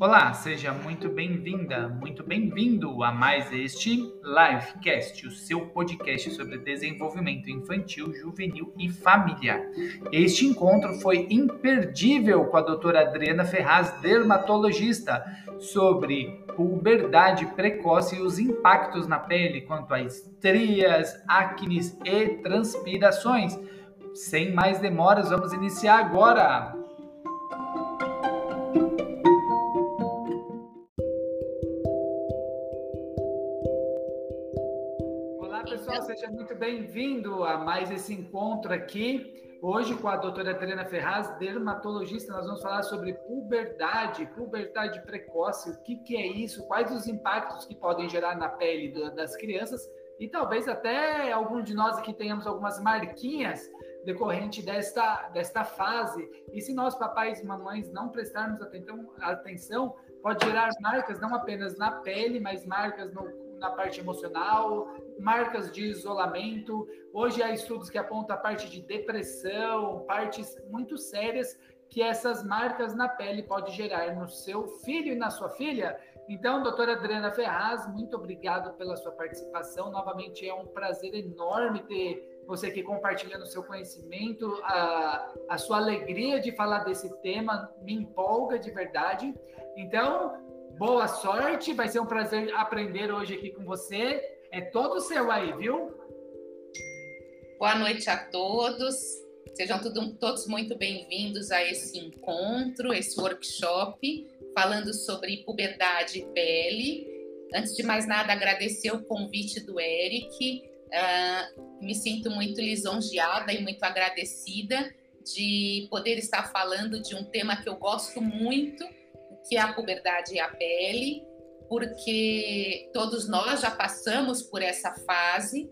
Olá, seja muito bem-vinda, muito bem-vindo a mais este Livecast, o seu podcast sobre desenvolvimento infantil, juvenil e familiar. Este encontro foi imperdível com a doutora Adriana Ferraz, dermatologista, sobre puberdade precoce e os impactos na pele quanto a estrias, acnes e transpirações. Sem mais demoras, vamos iniciar agora. Seja muito bem-vindo a mais esse encontro aqui. Hoje com a doutora Adriana Ferraz, dermatologista, nós vamos falar sobre puberdade, puberdade precoce, o que, que é isso, quais os impactos que podem gerar na pele das crianças e talvez até algum de nós aqui tenhamos algumas marquinhas decorrente desta, desta fase. E se nós, papais e mamães, não prestarmos atenção, atenção, pode gerar marcas não apenas na pele, mas marcas no na parte emocional, marcas de isolamento. Hoje há estudos que apontam a parte de depressão, partes muito sérias que essas marcas na pele pode gerar no seu filho e na sua filha. Então, doutora Adriana Ferraz, muito obrigado pela sua participação. Novamente é um prazer enorme ter você aqui compartilhando o seu conhecimento, a, a sua alegria de falar desse tema me empolga de verdade. Então, Boa sorte, vai ser um prazer aprender hoje aqui com você. É todo seu aí, viu? Boa noite a todos. Sejam tudo, todos muito bem-vindos a esse encontro, esse workshop, falando sobre puberdade e pele. Antes de mais nada, agradecer o convite do Eric. Uh, me sinto muito lisonjeada e muito agradecida de poder estar falando de um tema que eu gosto muito, que é a puberdade e a pele, porque todos nós já passamos por essa fase.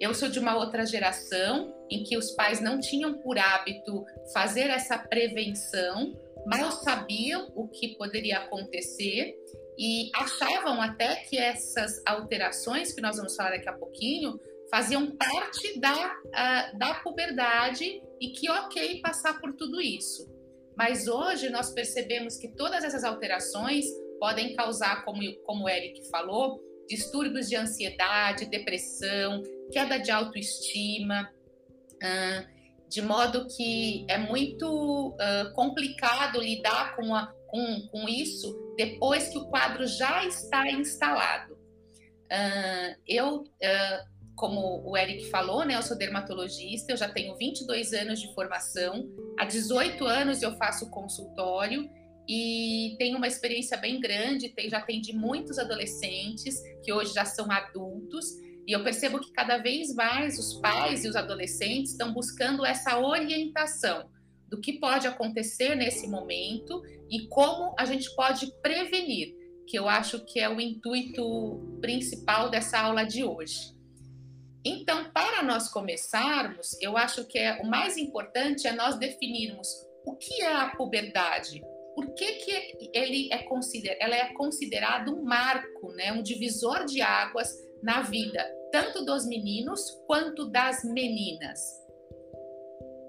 Eu sou de uma outra geração em que os pais não tinham por hábito fazer essa prevenção, mal sabiam o que poderia acontecer e achavam até que essas alterações, que nós vamos falar daqui a pouquinho, faziam parte da, uh, da puberdade e que ok passar por tudo isso. Mas hoje nós percebemos que todas essas alterações podem causar, como, como o Eric falou, distúrbios de ansiedade, depressão, queda de autoestima, de modo que é muito complicado lidar com, a, com, com isso depois que o quadro já está instalado. eu como o Eric falou, né, eu sou dermatologista, eu já tenho 22 anos de formação, há 18 anos eu faço consultório e tenho uma experiência bem grande, já atendi muitos adolescentes que hoje já são adultos, e eu percebo que cada vez mais os pais e os adolescentes estão buscando essa orientação do que pode acontecer nesse momento e como a gente pode prevenir, que eu acho que é o intuito principal dessa aula de hoje. Então, para nós começarmos, eu acho que é, o mais importante é nós definirmos o que é a puberdade. Por que, que ele é consider, ela é considerada um marco, né, um divisor de águas na vida, tanto dos meninos quanto das meninas.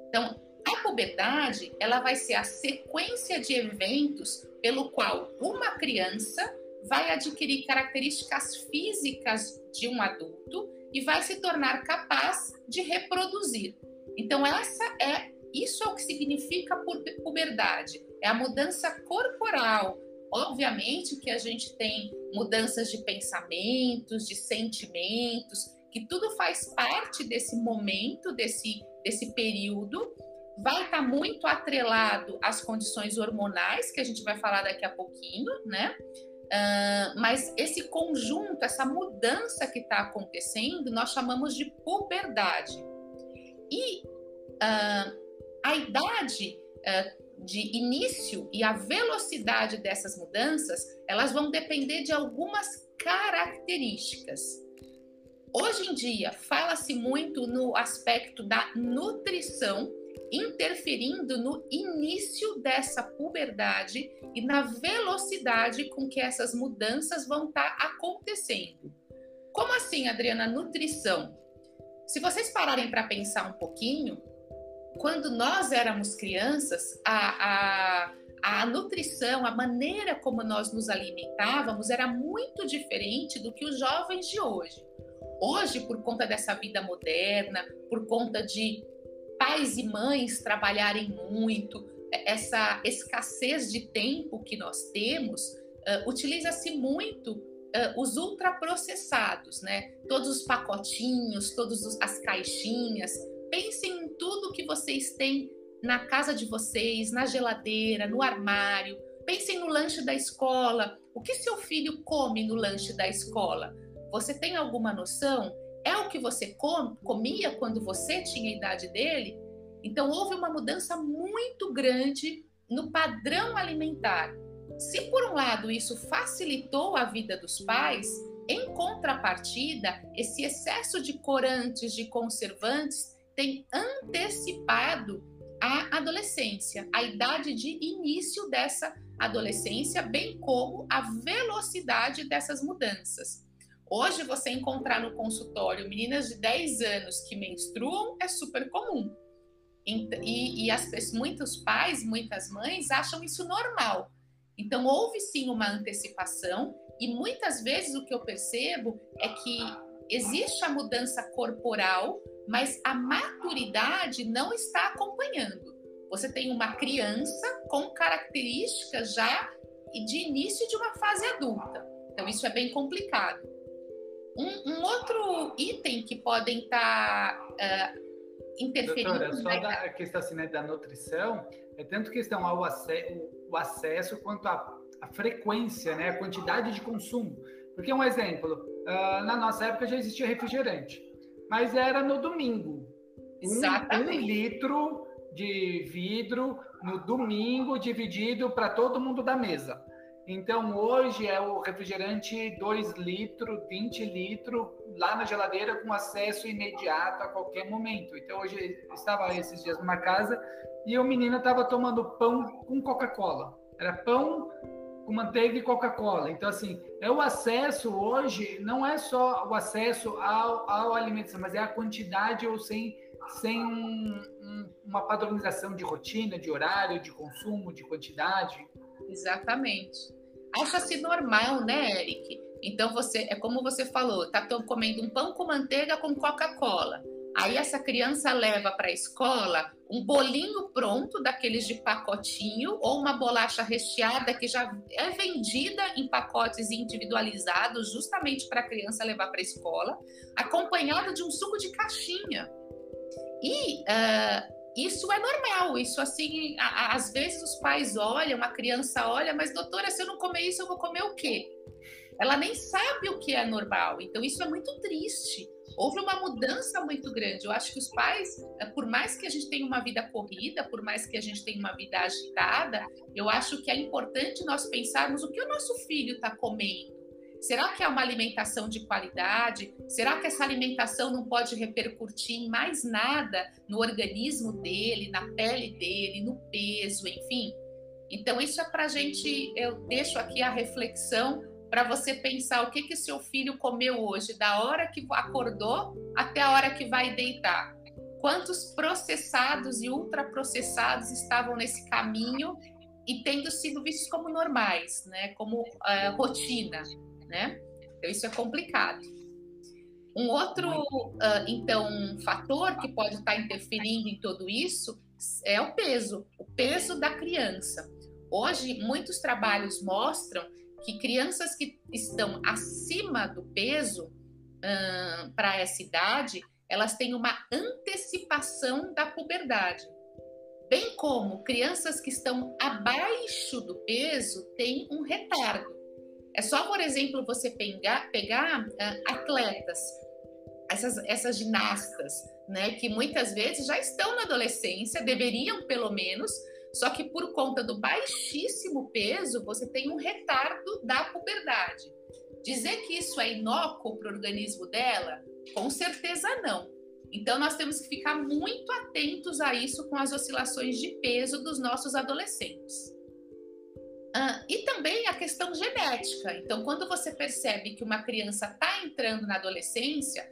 Então, a puberdade, ela vai ser a sequência de eventos pelo qual uma criança vai adquirir características físicas de um adulto e vai se tornar capaz de reproduzir. Então essa é isso é o que significa puberdade, é a mudança corporal. Obviamente que a gente tem mudanças de pensamentos, de sentimentos, que tudo faz parte desse momento, desse, desse período, vai estar muito atrelado às condições hormonais, que a gente vai falar daqui a pouquinho, né? Uh, mas esse conjunto, essa mudança que está acontecendo, nós chamamos de puberdade. E uh, a idade uh, de início e a velocidade dessas mudanças, elas vão depender de algumas características. Hoje em dia, fala-se muito no aspecto da nutrição interferindo no início dessa puberdade e na velocidade com que essas mudanças vão estar tá acontecendo. Como assim, Adriana? Nutrição. Se vocês pararem para pensar um pouquinho, quando nós éramos crianças, a, a, a nutrição, a maneira como nós nos alimentávamos era muito diferente do que os jovens de hoje. Hoje, por conta dessa vida moderna, por conta de pais e mães trabalharem muito, essa escassez de tempo que nós temos, uh, utiliza-se muito uh, os ultraprocessados, né? Todos os pacotinhos, todas as caixinhas. Pensem em tudo que vocês têm na casa de vocês, na geladeira, no armário. Pensem no lanche da escola. O que seu filho come no lanche da escola? Você tem alguma noção? É o que você com, comia quando você tinha a idade dele? Então, houve uma mudança muito grande no padrão alimentar. Se, por um lado, isso facilitou a vida dos pais, em contrapartida, esse excesso de corantes, de conservantes, tem antecipado a adolescência, a idade de início dessa adolescência, bem como a velocidade dessas mudanças. Hoje, você encontrar no consultório meninas de 10 anos que menstruam é super comum. E, e as, muitos pais, muitas mães acham isso normal. Então, houve sim uma antecipação, e muitas vezes o que eu percebo é que existe a mudança corporal, mas a maturidade não está acompanhando. Você tem uma criança com características já de início de uma fase adulta. Então, isso é bem complicado. Um, um outro item que podem estar tá, uh, interferindo. Doutora, só né? da questão assim, né, da nutrição, é tanto questão ao acesso, o acesso quanto a, a frequência, né, a quantidade de consumo. Porque um exemplo, uh, na nossa época já existia refrigerante, mas era no domingo. Exatamente. Um, um litro de vidro no domingo dividido para todo mundo da mesa. Então, hoje é o refrigerante 2 litros, 20 litros, lá na geladeira, com acesso imediato a qualquer momento. Então, hoje estava esses dias numa casa e o menino estava tomando pão com Coca-Cola. Era pão com manteiga e Coca-Cola. Então, assim, é o acesso hoje, não é só o acesso ao, ao alimento, mas é a quantidade ou sem, sem um, um, uma padronização de rotina, de horário, de consumo, de quantidade. Exatamente acha-se normal, né, Eric? Então você é como você falou, tá comendo um pão com manteiga com Coca-Cola. Aí essa criança leva para a escola um bolinho pronto daqueles de pacotinho ou uma bolacha recheada que já é vendida em pacotes individualizados justamente para a criança levar para a escola, acompanhado de um suco de caixinha. E uh, isso é normal, isso assim, a, a, às vezes os pais olham, a criança olha, mas doutora, se eu não comer isso, eu vou comer o quê? Ela nem sabe o que é normal, então isso é muito triste. Houve uma mudança muito grande. Eu acho que os pais, eh, por mais que a gente tenha uma vida corrida, por mais que a gente tenha uma vida agitada, eu acho que é importante nós pensarmos o que o nosso filho está comendo Será que é uma alimentação de qualidade? Será que essa alimentação não pode repercutir em mais nada no organismo dele, na pele dele, no peso, enfim? Então, isso é para a gente. Eu deixo aqui a reflexão para você pensar o que que seu filho comeu hoje, da hora que acordou até a hora que vai deitar. Quantos processados e ultraprocessados estavam nesse caminho e tendo sido vistos como normais, né? Como uh, rotina né? Então isso é complicado. Um outro, uh, então, um fator que pode estar interferindo em tudo isso é o peso, o peso da criança. Hoje, muitos trabalhos mostram que crianças que estão acima do peso uh, para essa idade, elas têm uma antecipação da puberdade. Bem como crianças que estão abaixo do peso têm um retardo. É só, por exemplo, você pegar, pegar uh, atletas, essas, essas ginastas, né, que muitas vezes já estão na adolescência, deveriam pelo menos, só que por conta do baixíssimo peso, você tem um retardo da puberdade. Dizer que isso é inócuo para o organismo dela, com certeza não. Então, nós temos que ficar muito atentos a isso com as oscilações de peso dos nossos adolescentes. E também a questão genética. Então, quando você percebe que uma criança está entrando na adolescência,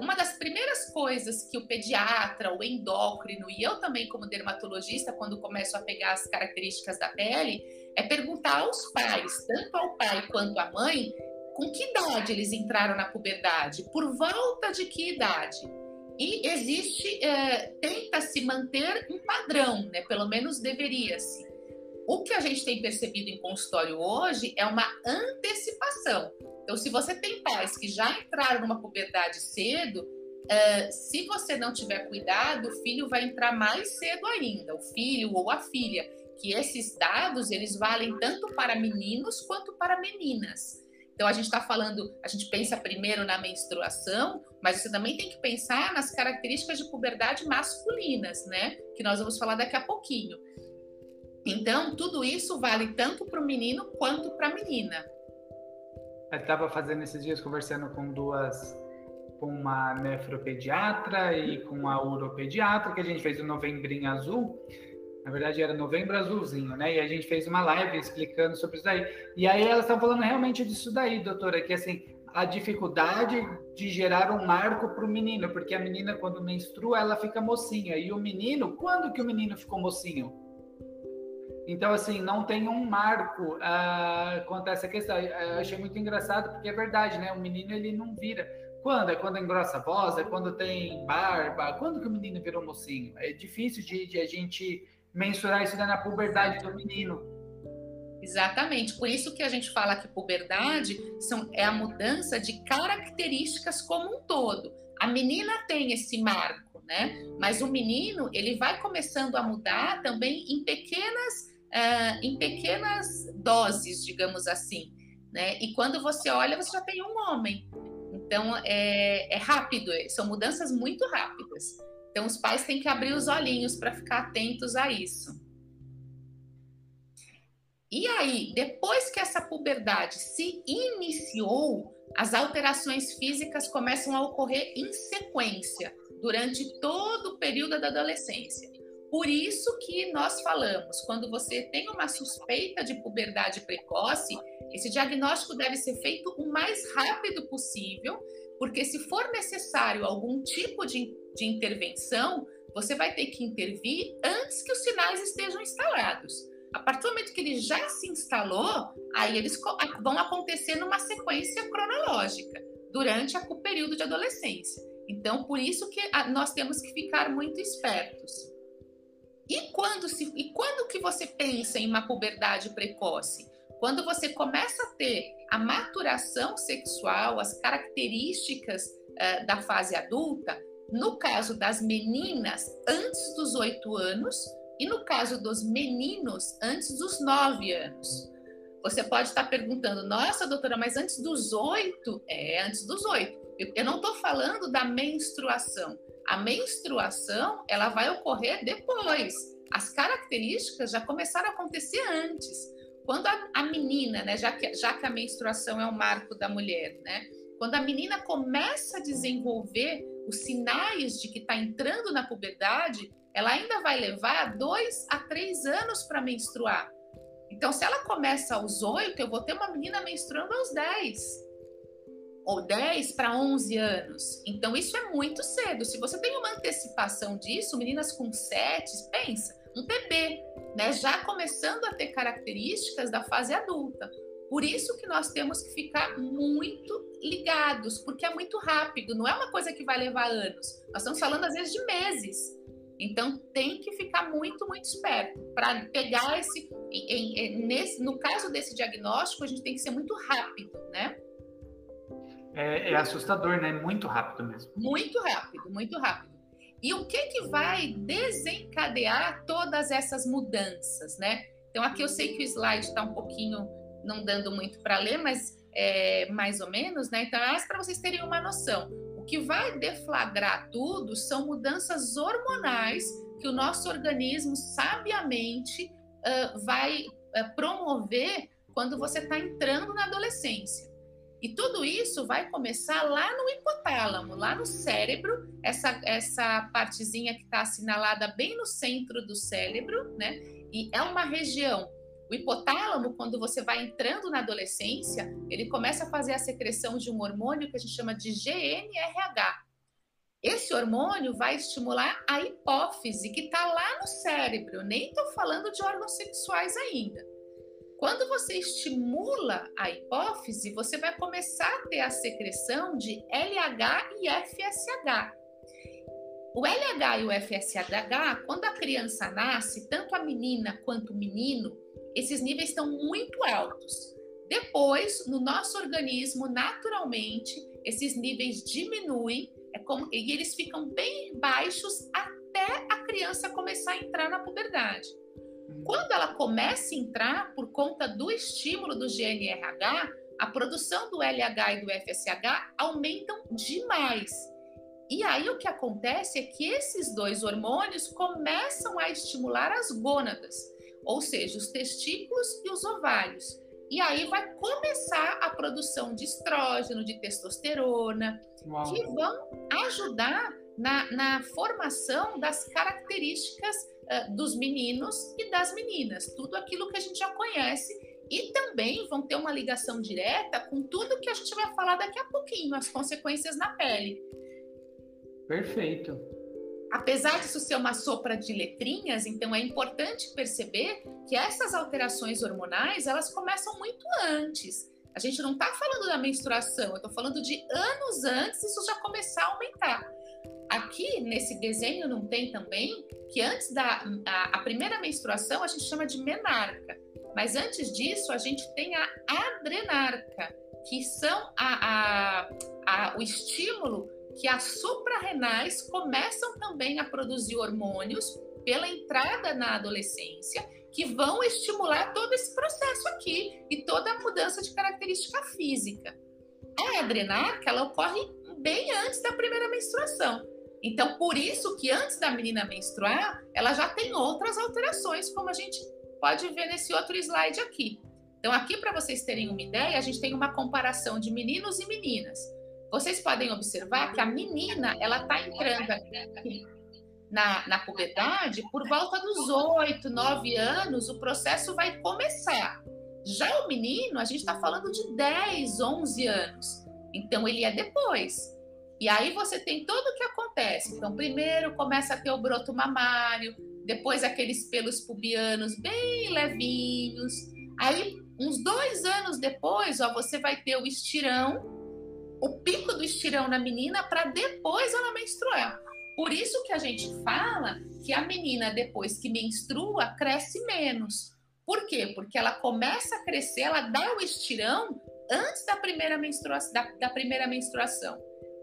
uma das primeiras coisas que o pediatra, o endócrino e eu também como dermatologista, quando começo a pegar as características da pele, é perguntar aos pais, tanto ao pai quanto à mãe, com que idade eles entraram na puberdade, por volta de que idade. E existe, é, tenta-se manter um padrão, né? pelo menos deveria-se. O que a gente tem percebido em consultório hoje é uma antecipação. Então, se você tem pais que já entraram numa puberdade cedo, uh, se você não tiver cuidado, o filho vai entrar mais cedo ainda, o filho ou a filha. Que esses dados eles valem tanto para meninos quanto para meninas. Então a gente está falando, a gente pensa primeiro na menstruação, mas você também tem que pensar nas características de puberdade masculinas, né? Que nós vamos falar daqui a pouquinho. Então, tudo isso vale tanto para o menino quanto para a menina. Eu estava fazendo esses dias conversando com duas, com uma nefropediatra e com a uropediatra, que a gente fez o novembrinho azul. Na verdade, era novembro azulzinho, né? E a gente fez uma live explicando sobre isso daí. E aí elas estão falando realmente disso daí, doutora, que assim, a dificuldade de gerar um marco para o menino, porque a menina, quando menstrua, ela fica mocinha. E o menino, quando que o menino ficou mocinho? Então, assim, não tem um marco uh, quanto a essa questão. Eu achei muito engraçado, porque é verdade, né? O menino, ele não vira. Quando? É quando engrossa a voz? É quando tem barba? Quando que o menino virou mocinho? É difícil de, de a gente mensurar isso na puberdade do menino. Exatamente. Por isso que a gente fala que puberdade são, é a mudança de características como um todo. A menina tem esse marco, né? Mas o menino, ele vai começando a mudar também em pequenas uh, em pequenas doses, digamos assim. Né? E quando você olha, você já tem um homem. Então, é, é rápido, é, são mudanças muito rápidas. Então, os pais têm que abrir os olhinhos para ficar atentos a isso. E aí, depois que essa puberdade se iniciou, as alterações físicas começam a ocorrer em sequência durante todo o período da adolescência. Por isso que nós falamos, quando você tem uma suspeita de puberdade precoce, esse diagnóstico deve ser feito o mais rápido possível, porque se for necessário algum tipo de, de intervenção, você vai ter que intervir antes que os sinais estejam instalados. A partir do momento que ele já se instalou, aí eles vão acontecer numa sequência cronológica durante o período de adolescência. Então, por isso que nós temos que ficar muito espertos. E quando, se, e quando que você pensa em uma puberdade precoce? Quando você começa a ter a maturação sexual, as características uh, da fase adulta, no caso das meninas, antes dos oito anos, e no caso dos meninos, antes dos nove anos. Você pode estar perguntando, nossa, doutora, mas antes dos oito? É, antes dos oito. Eu, eu não estou falando da menstruação. A menstruação, ela vai ocorrer depois. As características já começaram a acontecer antes. Quando a, a menina, né, já que, já que a menstruação é o marco da mulher, né, quando a menina começa a desenvolver os sinais de que está entrando na puberdade, ela ainda vai levar dois a três anos para menstruar. Então, se ela começa aos oito, eu vou ter uma menina menstruando aos dez ou 10 para 11 anos. Então, isso é muito cedo. Se você tem uma antecipação disso, meninas com 7, pensa, um bebê, né? Já começando a ter características da fase adulta. Por isso que nós temos que ficar muito ligados, porque é muito rápido, não é uma coisa que vai levar anos. Nós estamos falando, às vezes, de meses. Então, tem que ficar muito, muito esperto para pegar esse. Em, em, nesse, no caso desse diagnóstico, a gente tem que ser muito rápido, né? É, é assustador, né? Muito rápido mesmo. Muito rápido, muito rápido. E o que que vai desencadear todas essas mudanças, né? Então aqui eu sei que o slide está um pouquinho não dando muito para ler, mas é, mais ou menos, né? Então, é para vocês terem uma noção. O que vai deflagrar tudo são mudanças hormonais que o nosso organismo sabiamente uh, vai uh, promover quando você está entrando na adolescência. E tudo isso vai começar lá no hipotálamo, lá no cérebro, essa, essa partezinha que está assinalada bem no centro do cérebro, né? E é uma região. O hipotálamo, quando você vai entrando na adolescência, ele começa a fazer a secreção de um hormônio que a gente chama de GNRH, esse hormônio vai estimular a hipófise, que está lá no cérebro. Nem estou falando de órgãos sexuais ainda. Quando você estimula a hipófise, você vai começar a ter a secreção de LH e FSH. O LH e o FSH, quando a criança nasce, tanto a menina quanto o menino, esses níveis estão muito altos. Depois, no nosso organismo, naturalmente, esses níveis diminuem é como, e eles ficam bem baixos até a criança começar a entrar na puberdade. Quando ela começa a entrar, por conta do estímulo do GNRH, a produção do LH e do FSH aumentam demais. E aí o que acontece é que esses dois hormônios começam a estimular as gônadas, ou seja, os testículos e os ovários. E aí vai começar a produção de estrógeno, de testosterona, Uau. que vão ajudar na, na formação das características uh, dos meninos e das meninas, tudo aquilo que a gente já conhece. E também vão ter uma ligação direta com tudo que a gente vai falar daqui a pouquinho, as consequências na pele. Perfeito apesar disso ser uma sopra de letrinhas, então é importante perceber que essas alterações hormonais elas começam muito antes. A gente não está falando da menstruação, eu estou falando de anos antes isso já começar a aumentar. Aqui nesse desenho não tem também que antes da a, a primeira menstruação a gente chama de menarca, mas antes disso a gente tem a adrenarca, que são a, a, o estímulo que as suprarrenais começam também a produzir hormônios pela entrada na adolescência, que vão estimular todo esse processo aqui e toda a mudança de característica física. A adrenarca, ela ocorre bem antes da primeira menstruação. Então, por isso que antes da menina menstruar, ela já tem outras alterações, como a gente pode ver nesse outro slide aqui. Então, aqui para vocês terem uma ideia, a gente tem uma comparação de meninos e meninas vocês podem observar que a menina ela está entrando aqui na, na puberdade por volta dos 8, 9 anos, o processo vai começar. Já o menino, a gente está falando de 10, 11 anos. Então, ele é depois. E aí você tem tudo o que acontece. Então, primeiro começa a ter o broto mamário, depois aqueles pelos pubianos bem levinhos. Aí, uns dois anos depois, ó, você vai ter o estirão, o pico do estirão na menina para depois ela menstruar. Por isso que a gente fala que a menina, depois que menstrua, cresce menos. Por quê? Porque ela começa a crescer, ela dá o estirão antes da primeira, menstruação, da, da primeira menstruação.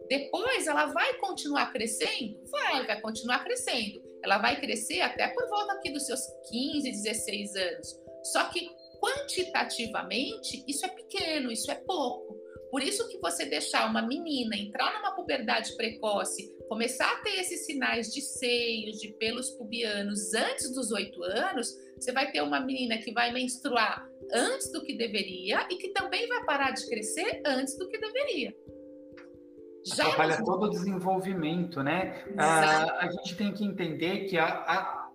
Depois ela vai continuar crescendo? Vai, vai continuar crescendo. Ela vai crescer até por volta aqui dos seus 15, 16 anos. Só que quantitativamente, isso é pequeno, isso é pouco. Por isso que você deixar uma menina entrar numa puberdade precoce, começar a ter esses sinais de seios, de pelos pubianos antes dos oito anos, você vai ter uma menina que vai menstruar antes do que deveria e que também vai parar de crescer antes do que deveria. Já Atrapalha todo o desenvolvimento, né? Ah, a gente tem que entender que a, a...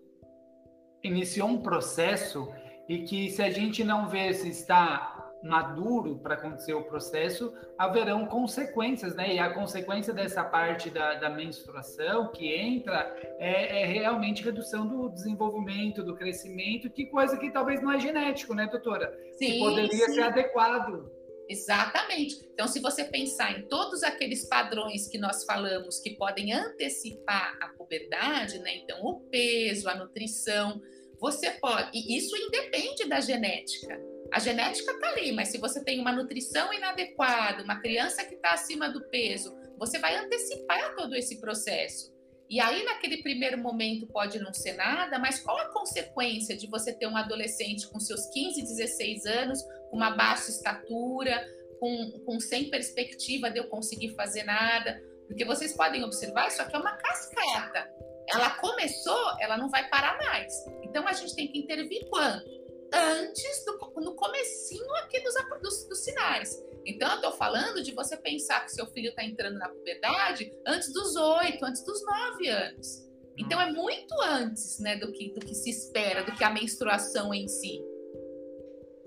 iniciou um processo e que se a gente não vê se está maduro para acontecer o processo, haverão consequências, né? E a consequência dessa parte da, da menstruação que entra é, é, realmente redução do desenvolvimento, do crescimento, que coisa que talvez não é genético, né, doutora? Sim, que poderia sim. ser adequado. Exatamente. Então, se você pensar em todos aqueles padrões que nós falamos que podem antecipar a puberdade, né? Então, o peso, a nutrição, você pode. E isso independe da genética. A genética está ali, mas se você tem uma nutrição inadequada, uma criança que está acima do peso, você vai antecipar todo esse processo. E aí, naquele primeiro momento, pode não ser nada, mas qual a consequência de você ter um adolescente com seus 15, 16 anos, com uma baixa estatura, com, com sem perspectiva de eu conseguir fazer nada? Porque vocês podem observar, isso aqui é uma cascata. Ela começou, ela não vai parar mais. Então, a gente tem que intervir quando? antes do no comecinho aqui dos, dos, dos sinais. Então, eu estou falando de você pensar que seu filho está entrando na puberdade antes dos oito, antes dos nove anos. Então, é muito antes né, do, que, do que se espera, do que a menstruação em si.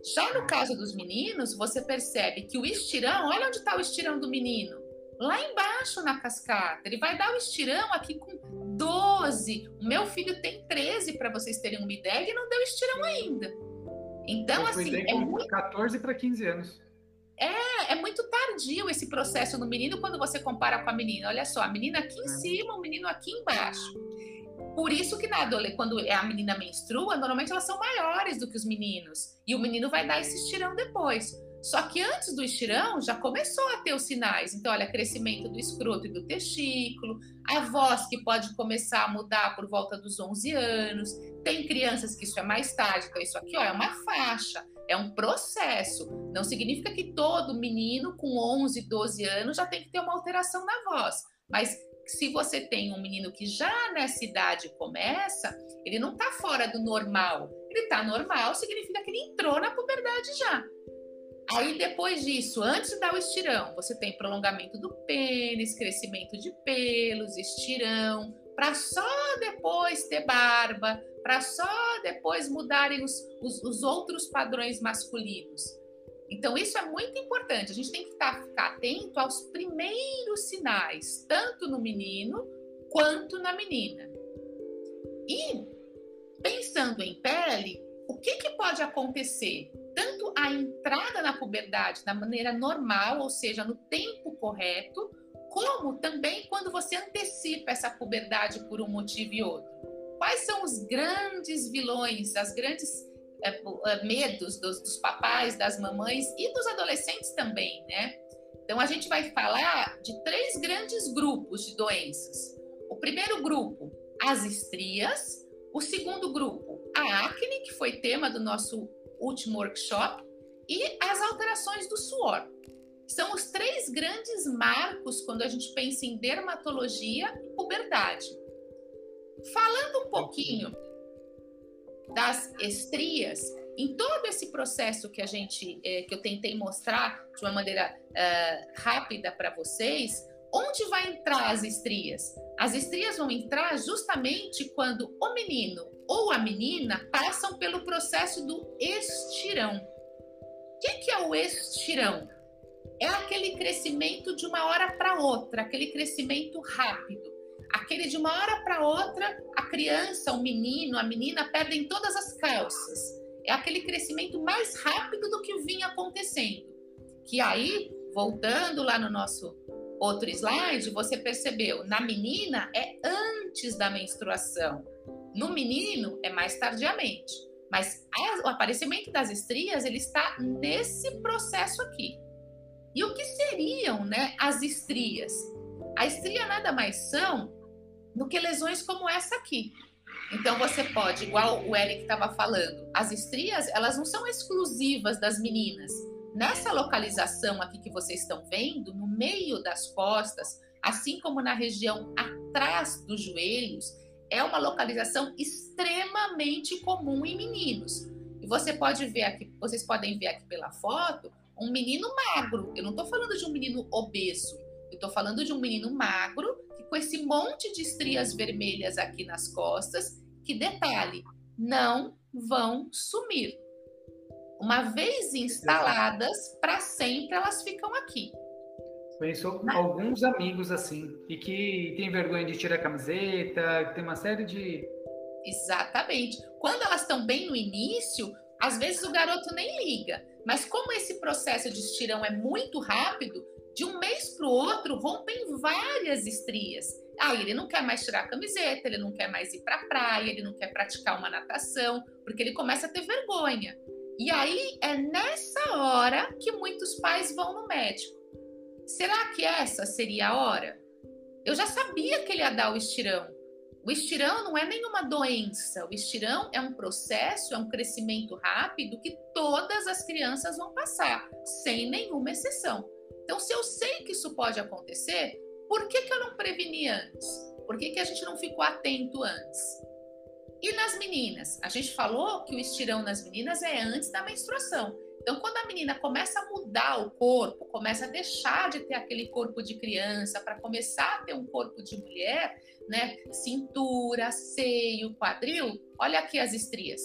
Já no caso dos meninos, você percebe que o estirão, olha onde está o estirão do menino, lá embaixo na cascata. Ele vai dar o estirão aqui com 12. O meu filho tem 13, para vocês terem uma ideia, e não deu estirão ainda. Então, assim. É muito... 14 para 15 anos. É, é muito tardio esse processo no menino quando você compara com a menina. Olha só, a menina aqui em é. cima, o menino aqui embaixo. Por isso que na quando é a menina menstrua, normalmente elas são maiores do que os meninos. E o menino vai dar esse estirão depois. Só que antes do estirão já começou a ter os sinais. Então, olha, crescimento do escroto e do testículo, a voz que pode começar a mudar por volta dos 11 anos. Tem crianças que isso é mais tarde, então isso aqui ó, é uma faixa, é um processo. Não significa que todo menino com 11, 12 anos já tem que ter uma alteração na voz. Mas se você tem um menino que já nessa idade começa, ele não está fora do normal. Ele está normal, significa que ele entrou na puberdade já. Aí depois disso, antes de dar o estirão, você tem prolongamento do pênis, crescimento de pelos, estirão, para só depois ter barba, para só depois mudarem os, os, os, outros padrões masculinos. Então, isso é muito importante. A gente tem que tá, ficar atento aos primeiros sinais, tanto no menino quanto na menina. E, pensando em pele, o que, que pode acontecer? tanto a entrada na puberdade da maneira normal, ou seja, no tempo correto, como também quando você antecipa essa puberdade por um motivo e outro. Quais são os grandes vilões, as grandes medos dos, dos papais, das mamães e dos adolescentes também, né? Então a gente vai falar de três grandes grupos de doenças. O primeiro grupo, as estrias. O segundo grupo, a acne, que foi tema do nosso último workshop, e as alterações do suor. São os três grandes marcos quando a gente pensa em dermatologia e puberdade. Falando um pouquinho das estrias, em todo esse processo que a gente, é, que eu tentei mostrar de uma maneira é, rápida para vocês, onde vai entrar as estrias? As estrias vão entrar justamente quando o menino ou a menina passam pelo processo do estirão. O que, que é o estirão? É aquele crescimento de uma hora para outra, aquele crescimento rápido. Aquele de uma hora para outra, a criança, o menino, a menina perdem todas as calças. É aquele crescimento mais rápido do que vinha acontecendo. Que aí, voltando lá no nosso outro slide, você percebeu, na menina é antes da menstruação. No menino é mais tardiamente, mas o aparecimento das estrias ele está nesse processo aqui. E o que seriam, né, as estrias? A estria nada mais são do que lesões como essa aqui. Então você pode, igual o Eric estava falando, as estrias elas não são exclusivas das meninas. Nessa localização aqui que vocês estão vendo, no meio das costas, assim como na região atrás dos joelhos, é uma localização extremamente comum em meninos. E você pode ver aqui, vocês podem ver aqui pela foto, um menino magro. Eu não estou falando de um menino obeso. Eu estou falando de um menino magro com esse monte de estrias vermelhas aqui nas costas, que detalhe, não vão sumir. Uma vez instaladas, para sempre elas ficam aqui. Conheço alguns amigos assim, e que tem vergonha de tirar a camiseta, tem uma série de. Exatamente. Quando elas estão bem no início, às vezes o garoto nem liga. Mas como esse processo de estirão é muito rápido, de um mês para o outro rompem várias estrias. Ah, ele não quer mais tirar a camiseta, ele não quer mais ir para a praia, ele não quer praticar uma natação, porque ele começa a ter vergonha. E aí é nessa hora que muitos pais vão no médico. Será que essa seria a hora? Eu já sabia que ele ia dar o estirão. O estirão não é nenhuma doença. O estirão é um processo, é um crescimento rápido que todas as crianças vão passar, sem nenhuma exceção. Então, se eu sei que isso pode acontecer, por que, que eu não preveni antes? Por que, que a gente não ficou atento antes? E nas meninas? A gente falou que o estirão nas meninas é antes da menstruação. Então, quando a menina começa a mudar o corpo, começa a deixar de ter aquele corpo de criança para começar a ter um corpo de mulher, né? Cintura, seio, quadril, olha aqui as estrias.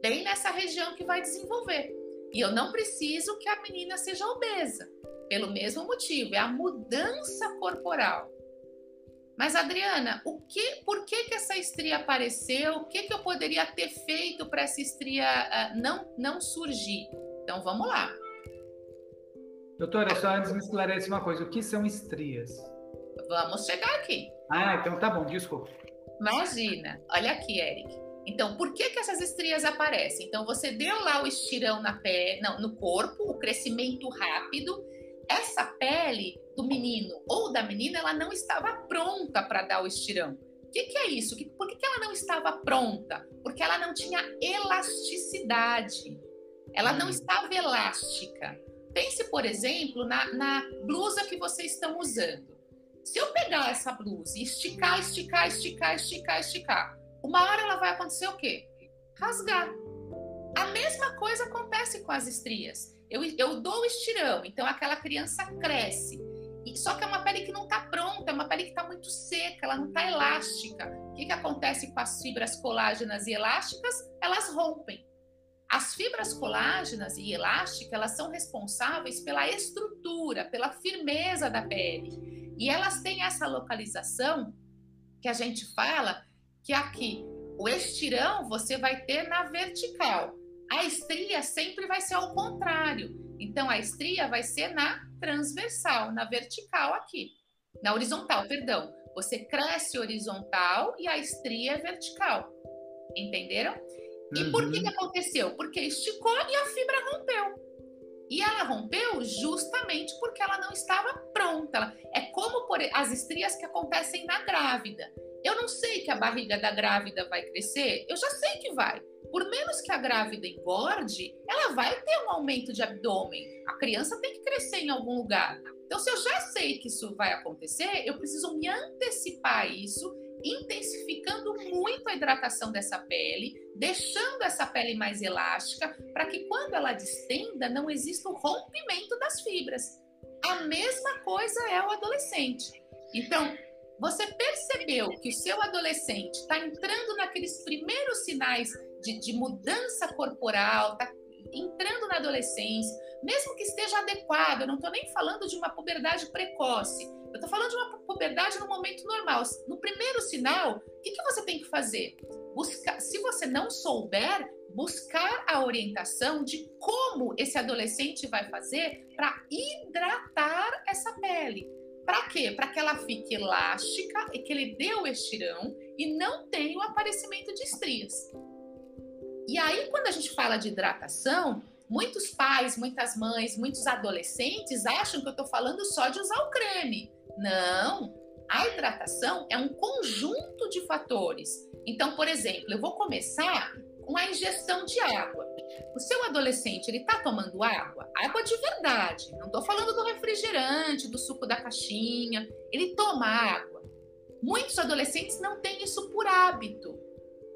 Bem nessa região que vai desenvolver. E eu não preciso que a menina seja obesa. Pelo mesmo motivo, é a mudança corporal. Mas Adriana, o que, por que que essa estria apareceu? O que que eu poderia ter feito para essa estria uh, não não surgir? Então vamos lá. Doutora, só antes me esclarece uma coisa. O que são estrias? Vamos chegar aqui. Ah, então tá bom, desculpa. Imagina. Olha aqui, Eric. Então, por que, que essas estrias aparecem? Então, você deu lá o estirão na pele, não, no corpo, o crescimento rápido. Essa pele do menino ou da menina, ela não estava pronta para dar o estirão. O que, que, é isso? Por que, que ela não estava pronta? Porque ela não tinha elasticidade. Ela não hum. estava elástica. Pense, por exemplo, na, na blusa que vocês estão usando. Se eu pegar essa blusa e esticar, esticar, esticar, esticar, esticar, uma hora ela vai acontecer o quê? Rasgar. A mesma coisa acontece com as estrias. Eu, eu dou o estirão, então aquela criança cresce. E, só que é uma pele que não está pronta, é uma pele que está muito seca, ela não está elástica. O que, que acontece com as fibras colágenas e elásticas? Elas rompem. As fibras colágenas e elásticas, elas são responsáveis pela estrutura, pela firmeza da pele. E elas têm essa localização que a gente fala que aqui o estirão você vai ter na vertical. A estria sempre vai ser ao contrário. Então a estria vai ser na transversal, na vertical aqui. Na horizontal, perdão. Você cresce horizontal e a estria é vertical. Entenderam? E uhum. por que, uhum. que aconteceu? Porque esticou e a fibra rompeu. E ela rompeu justamente porque ela não estava pronta. É como por as estrias que acontecem na grávida. Eu não sei que a barriga da grávida vai crescer, eu já sei que vai. Por menos que a grávida engorde, ela vai ter um aumento de abdômen. A criança tem que crescer em algum lugar. Então, se eu já sei que isso vai acontecer, eu preciso me antecipar a isso intensificando muito a hidratação dessa pele, deixando essa pele mais elástica, para que quando ela distenda não exista o rompimento das fibras. A mesma coisa é o adolescente. Então, você percebeu que o seu adolescente está entrando naqueles primeiros sinais de, de mudança corporal, está entrando na adolescência, mesmo que esteja adequado, eu não estou nem falando de uma puberdade precoce, eu estou falando de uma puberdade no momento normal. No primeiro sinal, o que, que você tem que fazer? Buscar, se você não souber, buscar a orientação de como esse adolescente vai fazer para hidratar essa pele. Para quê? Para que ela fique elástica e que ele dê o estirão e não tenha o aparecimento de estrias. E aí, quando a gente fala de hidratação, muitos pais, muitas mães, muitos adolescentes acham que eu estou falando só de usar o creme. Não, a hidratação é um conjunto de fatores. Então, por exemplo, eu vou começar com a ingestão de água. O seu adolescente, ele está tomando água? Água de verdade. Não estou falando do refrigerante, do suco da caixinha. Ele toma água. Muitos adolescentes não têm isso por hábito.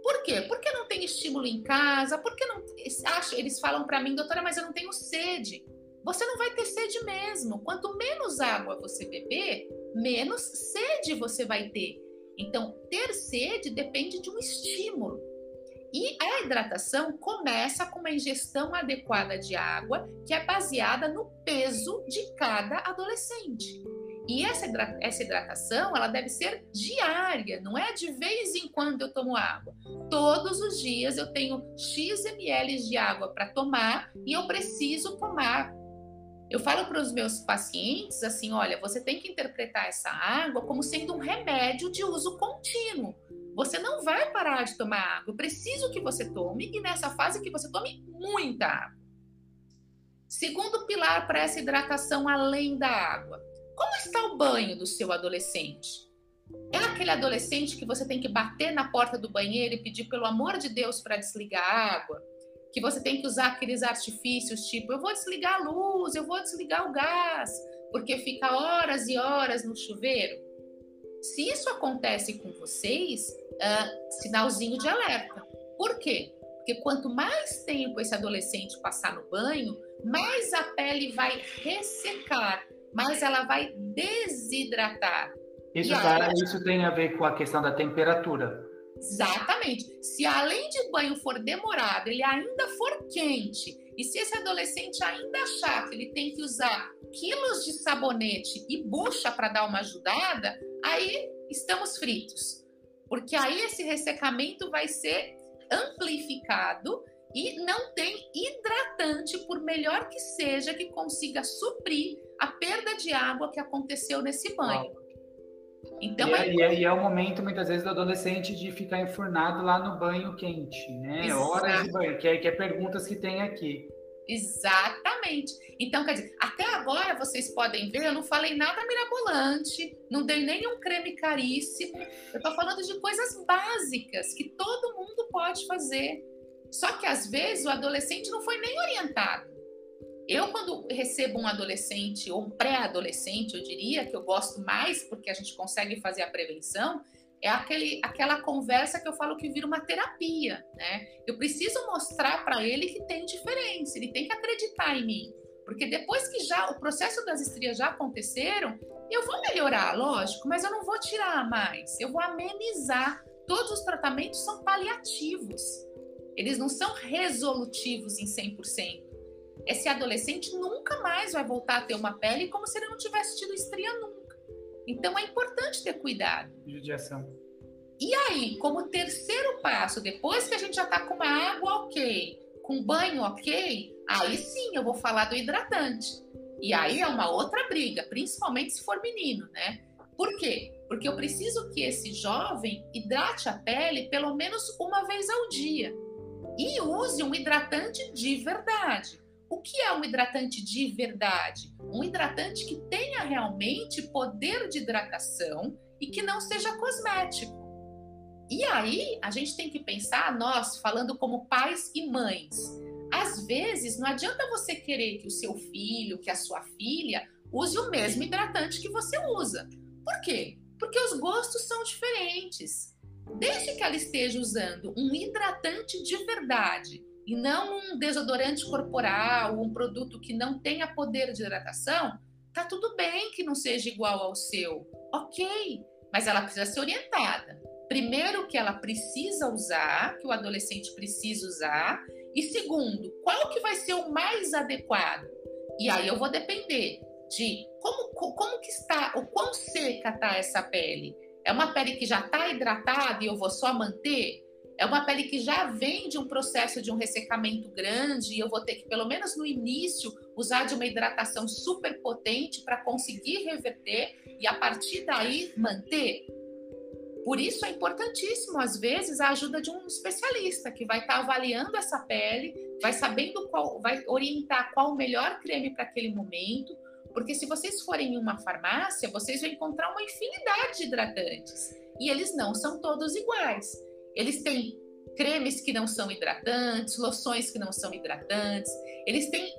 Por quê? Porque não tem estímulo em casa, porque não eles falam para mim, doutora, mas eu não tenho sede você não vai ter sede mesmo. Quanto menos água você beber, menos sede você vai ter. Então, ter sede depende de um estímulo. E a hidratação começa com uma ingestão adequada de água, que é baseada no peso de cada adolescente. E essa, essa hidratação, ela deve ser diária, não é de vez em quando eu tomo água. Todos os dias eu tenho X ml de água para tomar e eu preciso tomar eu falo para os meus pacientes assim: olha, você tem que interpretar essa água como sendo um remédio de uso contínuo. Você não vai parar de tomar água. Eu preciso que você tome e nessa fase que você tome muita água. Segundo pilar para essa hidratação além da água. Como está o banho do seu adolescente? É aquele adolescente que você tem que bater na porta do banheiro e pedir pelo amor de Deus para desligar a água? que você tem que usar aqueles artifícios, tipo, eu vou desligar a luz, eu vou desligar o gás, porque fica horas e horas no chuveiro. Se isso acontece com vocês, uh, sinalzinho de alerta. Por quê? Porque quanto mais tempo esse adolescente passar no banho, mais a pele vai ressecar, mais ela vai desidratar. Isso, tá, isso tem a ver com a questão da temperatura. Exatamente. Se além de banho for demorado, ele ainda for quente E se esse adolescente ainda achar que ele tem que usar quilos de sabonete e bucha para dar uma ajudada, aí estamos fritos. Porque aí esse ressecamento vai ser amplificado e não tem hidratante, por melhor que seja, que consiga suprir a perda de água que aconteceu nesse banho. Então, e, é, é, e é o momento, muitas vezes, do adolescente de ficar enfurnado lá no banho quente, né? Exato. Horas de banho, que é, que é perguntas que tem aqui. Exatamente. Então, quer dizer, até agora vocês podem ver, eu não falei nada mirabolante, não dei nenhum creme caríssimo. Eu estou falando de coisas básicas que todo mundo pode fazer. Só que às vezes o adolescente não foi nem orientado. Eu, quando recebo um adolescente ou um pré-adolescente, eu diria que eu gosto mais porque a gente consegue fazer a prevenção, é aquele, aquela conversa que eu falo que vira uma terapia, né? Eu preciso mostrar para ele que tem diferença, ele tem que acreditar em mim. Porque depois que já o processo das estrias já aconteceram, eu vou melhorar, lógico, mas eu não vou tirar mais, eu vou amenizar. Todos os tratamentos são paliativos. Eles não são resolutivos em 100%. Esse adolescente nunca mais vai voltar a ter uma pele como se ele não tivesse tido estria nunca. Então é importante ter cuidado. Judiação. E aí, como terceiro passo, depois que a gente já está com uma água ok, com banho ok, aí sim eu vou falar do hidratante. E aí é uma outra briga, principalmente se for menino, né? Por quê? Porque eu preciso que esse jovem hidrate a pele pelo menos uma vez ao dia e use um hidratante de verdade. O que é um hidratante de verdade? Um hidratante que tenha realmente poder de hidratação e que não seja cosmético. E aí, a gente tem que pensar, nós falando como pais e mães, às vezes não adianta você querer que o seu filho, que a sua filha use o mesmo hidratante que você usa. Por quê? Porque os gostos são diferentes. Desde que ela esteja usando um hidratante de verdade e não um desodorante corporal, um produto que não tenha poder de hidratação, tá tudo bem que não seja igual ao seu. Ok, mas ela precisa ser orientada. Primeiro, que ela precisa usar, que o adolescente precisa usar, e segundo, qual que vai ser o mais adequado? E aí eu vou depender de como, como que está, o quão seca está essa pele. É uma pele que já está hidratada e eu vou só manter? É uma pele que já vem de um processo de um ressecamento grande e eu vou ter que, pelo menos no início, usar de uma hidratação super potente para conseguir reverter e a partir daí manter? Por isso é importantíssimo, às vezes, a ajuda de um especialista que vai estar tá avaliando essa pele, vai sabendo qual, vai orientar qual o melhor creme para aquele momento, porque se vocês forem em uma farmácia, vocês vão encontrar uma infinidade de hidratantes. E eles não são todos iguais. Eles têm cremes que não são hidratantes, loções que não são hidratantes. Eles têm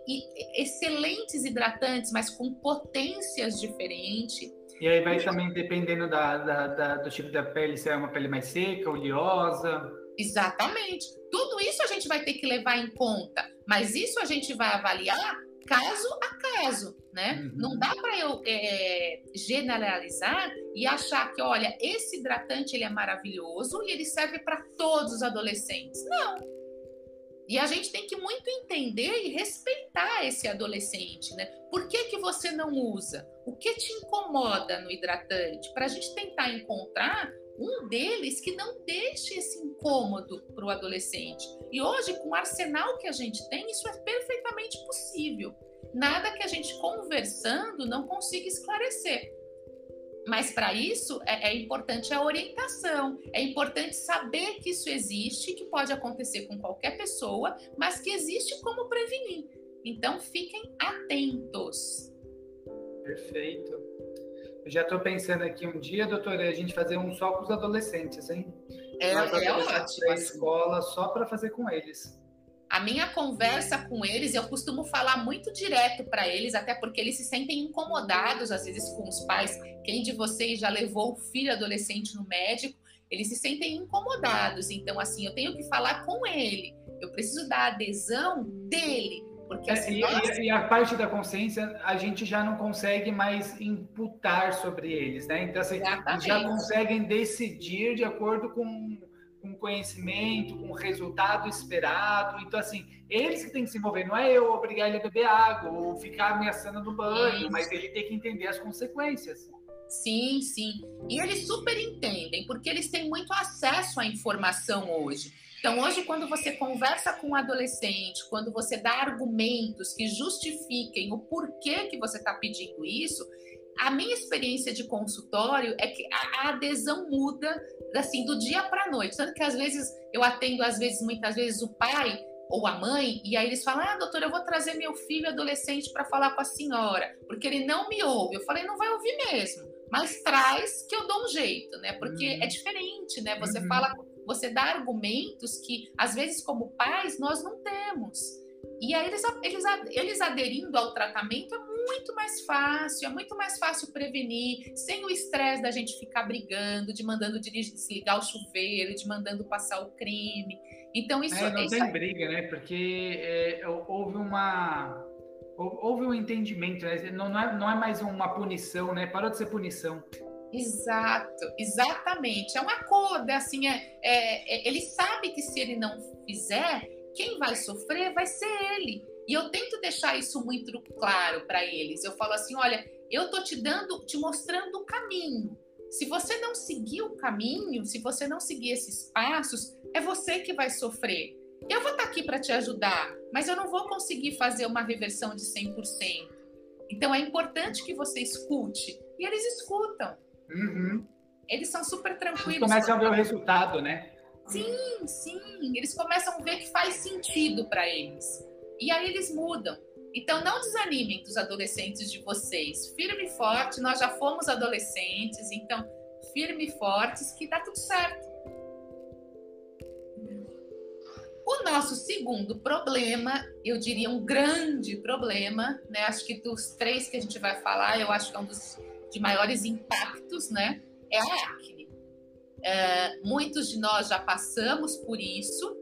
excelentes hidratantes, mas com potências diferentes. E aí vai também dependendo da, da, da, do tipo da pele, se é uma pele mais seca, oleosa. Exatamente. Tudo isso a gente vai ter que levar em conta, mas isso a gente vai avaliar caso a caso, né? Uhum. Não dá para eu é, generalizar e achar que, olha, esse hidratante ele é maravilhoso e ele serve para todos os adolescentes. Não. E a gente tem que muito entender e respeitar esse adolescente, né? Por que, que você não usa? O que te incomoda no hidratante? Para a gente tentar encontrar um deles que não deixe esse incômodo para o adolescente. E hoje, com o arsenal que a gente tem, isso é perfeitamente possível. Nada que a gente conversando não consiga esclarecer. Mas para isso é, é, importante a orientação, é importante saber que isso existe, que pode acontecer com qualquer pessoa, mas que existe como prevenir. Então fiquem atentos. Perfeito. Eu já estou pensando aqui um dia, doutora, a gente fazer um só com os adolescentes, hein? É, é ótimo. A assim. escola só para fazer com eles. A minha conversa com eles, eu costumo falar muito direto para eles, até porque eles se sentem incomodados às vezes com os pais. Quem de vocês já levou o filho adolescente no médico? Eles se sentem incomodados. Então, assim, eu tenho que falar com ele. Eu preciso da adesão dele porque é, assim, e, e, a parte da consciência a gente já não consegue mais imputar sobre eles, né? Então, assim, já conseguem decidir de acordo com, com conhecimento, com resultado esperado. Então, assim, eles que têm que se envolver, não é eu obrigar ele a beber água ou ficar ameaçando no banho, mas ele tem que entender as consequências. Sim, sim. E eles super entendem, porque eles têm muito acesso à informação hoje. Então, hoje, quando você conversa com um adolescente, quando você dá argumentos que justifiquem o porquê que você está pedindo isso, a minha experiência de consultório é que a adesão muda assim do dia para a noite. Tanto que às vezes eu atendo, às vezes, muitas vezes, o pai ou a mãe, e aí eles falam: Ah, doutora, eu vou trazer meu filho adolescente para falar com a senhora, porque ele não me ouve. Eu falei: Não vai ouvir mesmo mas traz que eu dou um jeito, né? Porque uhum. é diferente, né? Você uhum. fala, você dá argumentos que às vezes como pais nós não temos. E aí eles, eles, eles aderindo ao tratamento é muito mais fácil, é muito mais fácil prevenir, sem o estresse da gente ficar brigando, de mandando desligar o chuveiro, de mandando passar o crime. Então isso é, não isso tem briga, né? Porque é, houve uma houve um entendimento, né? não, não, é, não é mais uma punição, né? Parou de ser punição. Exato, exatamente. É um acordo, é assim, é, é, é, ele sabe que se ele não fizer, quem vai sofrer vai ser ele. E eu tento deixar isso muito claro para eles. Eu falo assim, olha, eu tô te dando, te mostrando o caminho. Se você não seguir o caminho, se você não seguir esses passos, é você que vai sofrer. Eu vou estar tá aqui para te ajudar, mas eu não vou conseguir fazer uma reversão de 100%. Então é importante que você escute. E eles escutam. Uhum. Eles são super tranquilos. Eles começam a ver o resultado, né? Sim, sim. Eles começam a ver que faz sentido para eles. E aí eles mudam. Então não desanimem dos adolescentes de vocês. Firme e forte, nós já fomos adolescentes, então firme e fortes que dá tudo certo. O nosso segundo problema, eu diria um grande problema, né? Acho que dos três que a gente vai falar, eu acho que é um dos de maiores impactos, né? É a acne. É, muitos de nós já passamos por isso.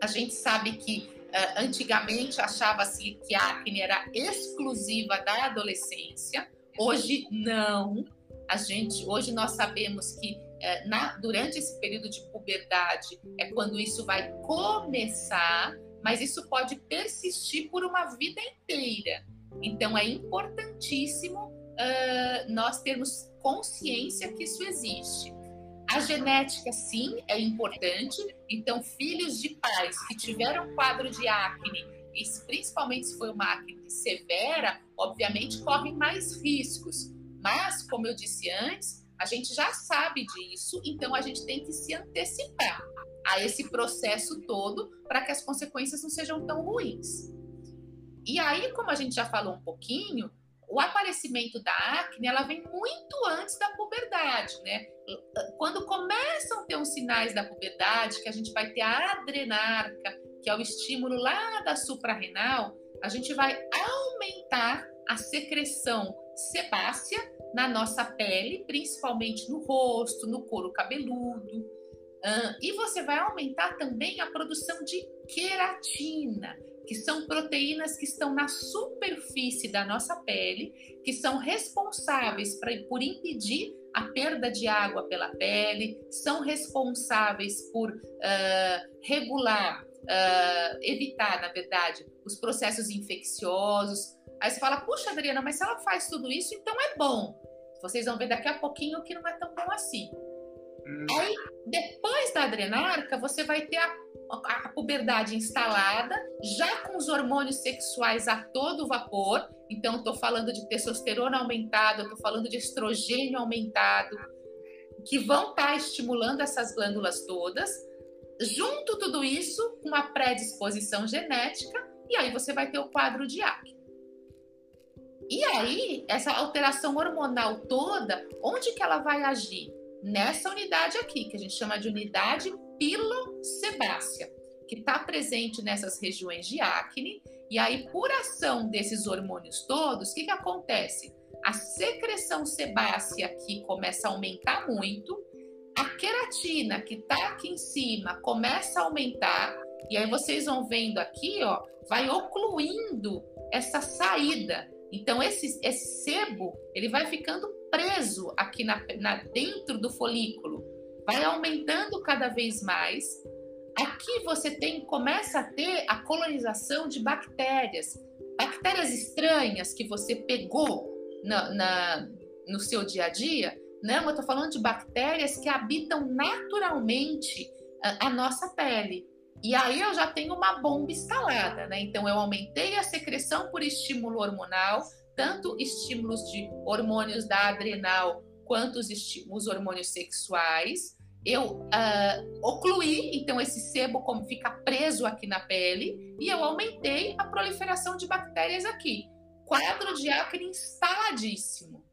A gente sabe que antigamente achava-se que a acne era exclusiva da adolescência. Hoje não. A gente, hoje nós sabemos que é, na, durante esse período de puberdade é quando isso vai começar, mas isso pode persistir por uma vida inteira. Então é importantíssimo uh, nós termos consciência que isso existe. A genética, sim, é importante. Então, filhos de pais que tiveram quadro de acne, principalmente se foi uma acne severa, obviamente correm mais riscos. Mas, como eu disse antes, a gente já sabe disso, então a gente tem que se antecipar a esse processo todo para que as consequências não sejam tão ruins. E aí, como a gente já falou um pouquinho, o aparecimento da acne ela vem muito antes da puberdade, né? Quando começam a ter os sinais da puberdade, que a gente vai ter a adrenarca, que é o estímulo lá da suprarrenal, a gente vai aumentar a secreção sebácea na nossa pele, principalmente no rosto, no couro cabeludo. Uh, e você vai aumentar também a produção de queratina, que são proteínas que estão na superfície da nossa pele, que são responsáveis pra, por impedir a perda de água pela pele, são responsáveis por uh, regular, uh, evitar, na verdade, os processos infecciosos, Aí você fala, puxa, Adriana, mas se ela faz tudo isso, então é bom. Vocês vão ver daqui a pouquinho que não é tão bom assim. Aí, depois da adrenarca, você vai ter a, a, puberdade instalada, já com os hormônios sexuais a todo vapor. Então, estou falando de testosterona aumentada, estou falando de estrogênio aumentado, que vão estar tá estimulando essas glândulas todas. Junto tudo isso, com uma predisposição genética, e aí você vai ter o quadro de acne. E aí, essa alteração hormonal toda, onde que ela vai agir? Nessa unidade aqui, que a gente chama de unidade pilosebácea, que está presente nessas regiões de acne. E aí, por ação desses hormônios todos, o que, que acontece? A secreção sebácea aqui começa a aumentar muito, a queratina que está aqui em cima começa a aumentar, e aí vocês vão vendo aqui, ó, vai ocluindo essa saída então esse, esse sebo ele vai ficando preso aqui na, na, dentro do folículo. vai aumentando cada vez mais. Aqui você tem começa a ter a colonização de bactérias, bactérias estranhas que você pegou na, na no seu dia a dia. Não, eu estou falando de bactérias que habitam naturalmente a, a nossa pele. E aí eu já tenho uma bomba instalada, né? Então eu aumentei a secreção por estímulo hormonal, tanto estímulos de hormônios da adrenal quanto os, os hormônios sexuais. Eu uh, ocluí, então esse sebo como fica preso aqui na pele, e eu aumentei a proliferação de bactérias aqui. Quadro de acne instaladíssimo.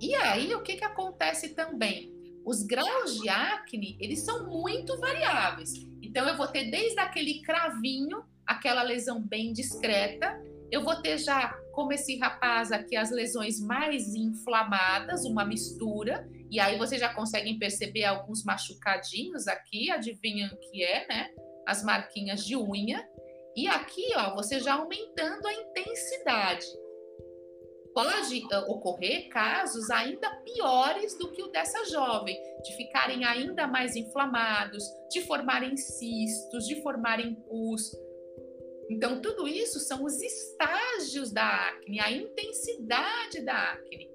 E aí o que, que acontece também? Os graus de acne, eles são muito variáveis. Então, eu vou ter desde aquele cravinho, aquela lesão bem discreta, eu vou ter já, como esse rapaz aqui, as lesões mais inflamadas, uma mistura, e aí vocês já conseguem perceber alguns machucadinhos aqui, adivinham o que é, né? As marquinhas de unha. E aqui, ó, você já aumentando a intensidade pode uh, ocorrer casos ainda piores do que o dessa jovem, de ficarem ainda mais inflamados, de formarem cistos, de formarem pus. Então, tudo isso são os estágios da acne, a intensidade da acne.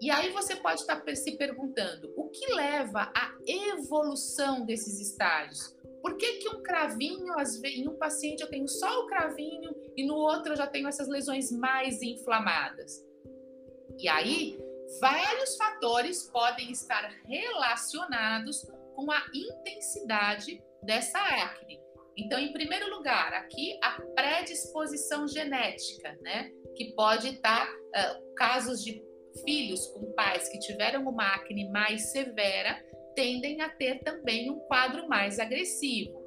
E aí você pode estar se perguntando, o que leva à evolução desses estágios? Por que, que um cravinho, em um paciente eu tenho só o cravinho e no outro eu já tenho essas lesões mais inflamadas? E aí, vários fatores podem estar relacionados com a intensidade dessa acne. Então, em primeiro lugar, aqui a predisposição genética, né? Que pode estar uh, casos de filhos com pais que tiveram uma acne mais severa tendem a ter também um quadro mais agressivo.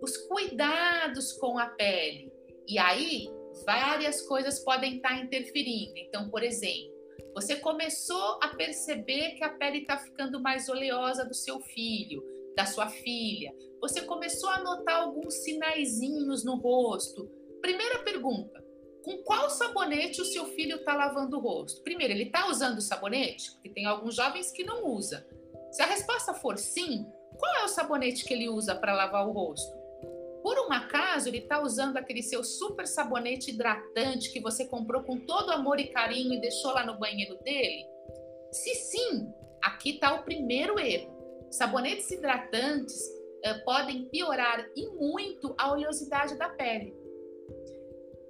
Os cuidados com a pele. E aí, várias coisas podem estar interferindo. Então, por exemplo, você começou a perceber que a pele está ficando mais oleosa do seu filho, da sua filha. Você começou a notar alguns sinaizinhos no rosto. Primeira pergunta: com qual sabonete o seu filho está lavando o rosto? Primeiro, ele está usando sabonete? Porque tem alguns jovens que não usam. Se a resposta for sim, qual é o sabonete que ele usa para lavar o rosto? Por um acaso, ele está usando aquele seu super sabonete hidratante que você comprou com todo amor e carinho e deixou lá no banheiro dele? Se sim, aqui está o primeiro erro. Sabonetes hidratantes uh, podem piorar e muito a oleosidade da pele.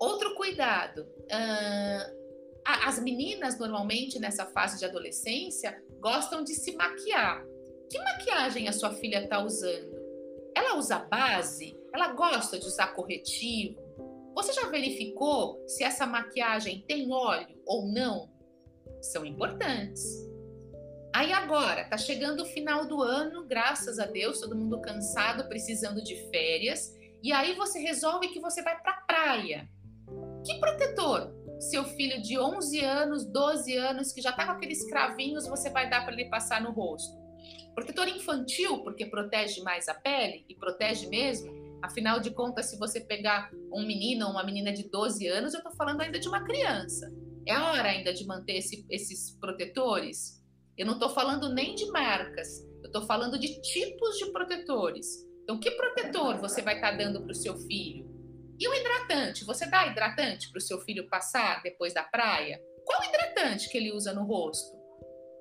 Outro cuidado: uh, as meninas, normalmente, nessa fase de adolescência, gostam de se maquiar. Que maquiagem a sua filha está usando? Ela usa base? Ela gosta de usar corretivo? Você já verificou se essa maquiagem tem óleo ou não? São importantes. Aí agora, tá chegando o final do ano, graças a Deus, todo mundo cansado, precisando de férias, e aí você resolve que você vai para praia. Que protetor seu filho de 11 anos, 12 anos, que já tá com aqueles cravinhos, você vai dar para ele passar no rosto? Protetor infantil, porque protege mais a pele e protege mesmo. Afinal de contas, se você pegar um menino ou uma menina de 12 anos, eu estou falando ainda de uma criança. É hora ainda de manter esse, esses protetores. Eu não estou falando nem de marcas, eu estou falando de tipos de protetores. Então, que protetor você vai estar tá dando para o seu filho? E o hidratante? Você dá hidratante para o seu filho passar depois da praia? Qual hidratante que ele usa no rosto?